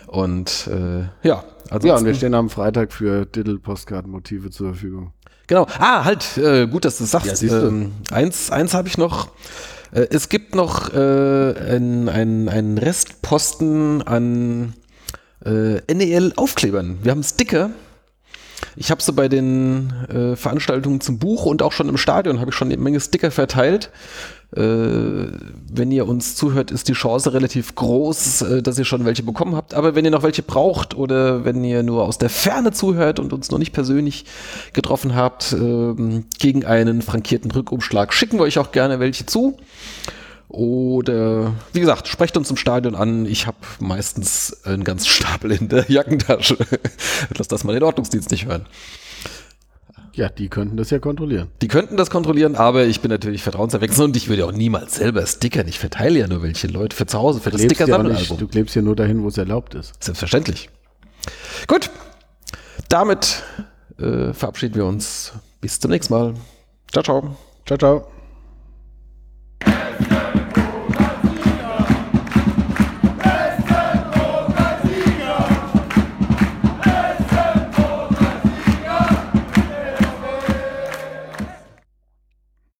Und äh, ja, also. Ja, und wir stehen am Freitag für Diddle-Postkartenmotive zur Verfügung. Genau. Ah, halt, äh, gut, dass du sagst. Ja, ähm, eins eins habe ich noch. Äh, es gibt noch äh, einen ein Restposten an äh, NEL-Aufklebern. Wir haben Sticker ich habe so bei den äh, Veranstaltungen zum Buch und auch schon im Stadion habe ich schon eine Menge Sticker verteilt. Äh, wenn ihr uns zuhört, ist die Chance relativ groß, äh, dass ihr schon welche bekommen habt. Aber wenn ihr noch welche braucht oder wenn ihr nur aus der Ferne zuhört und uns noch nicht persönlich getroffen habt, ähm, gegen einen frankierten Rückumschlag schicken wir euch auch gerne welche zu. Oder wie gesagt, sprecht uns im Stadion an. Ich habe meistens einen ganzen Stapel in der Jackentasche. Lass das mal den Ordnungsdienst nicht hören. Ja, die könnten das ja kontrollieren. Die könnten das kontrollieren, aber ich bin natürlich vertrauenserweckend und ich würde auch niemals selber Sticker. Ich verteile ja nur welche Leute für zu Hause, für das Sticker-Sammelalbum. Du klebst ja nur dahin, wo es erlaubt ist. Selbstverständlich. Gut, damit äh, verabschieden wir uns. Bis zum nächsten Mal. Ciao, ciao. Ciao, ciao.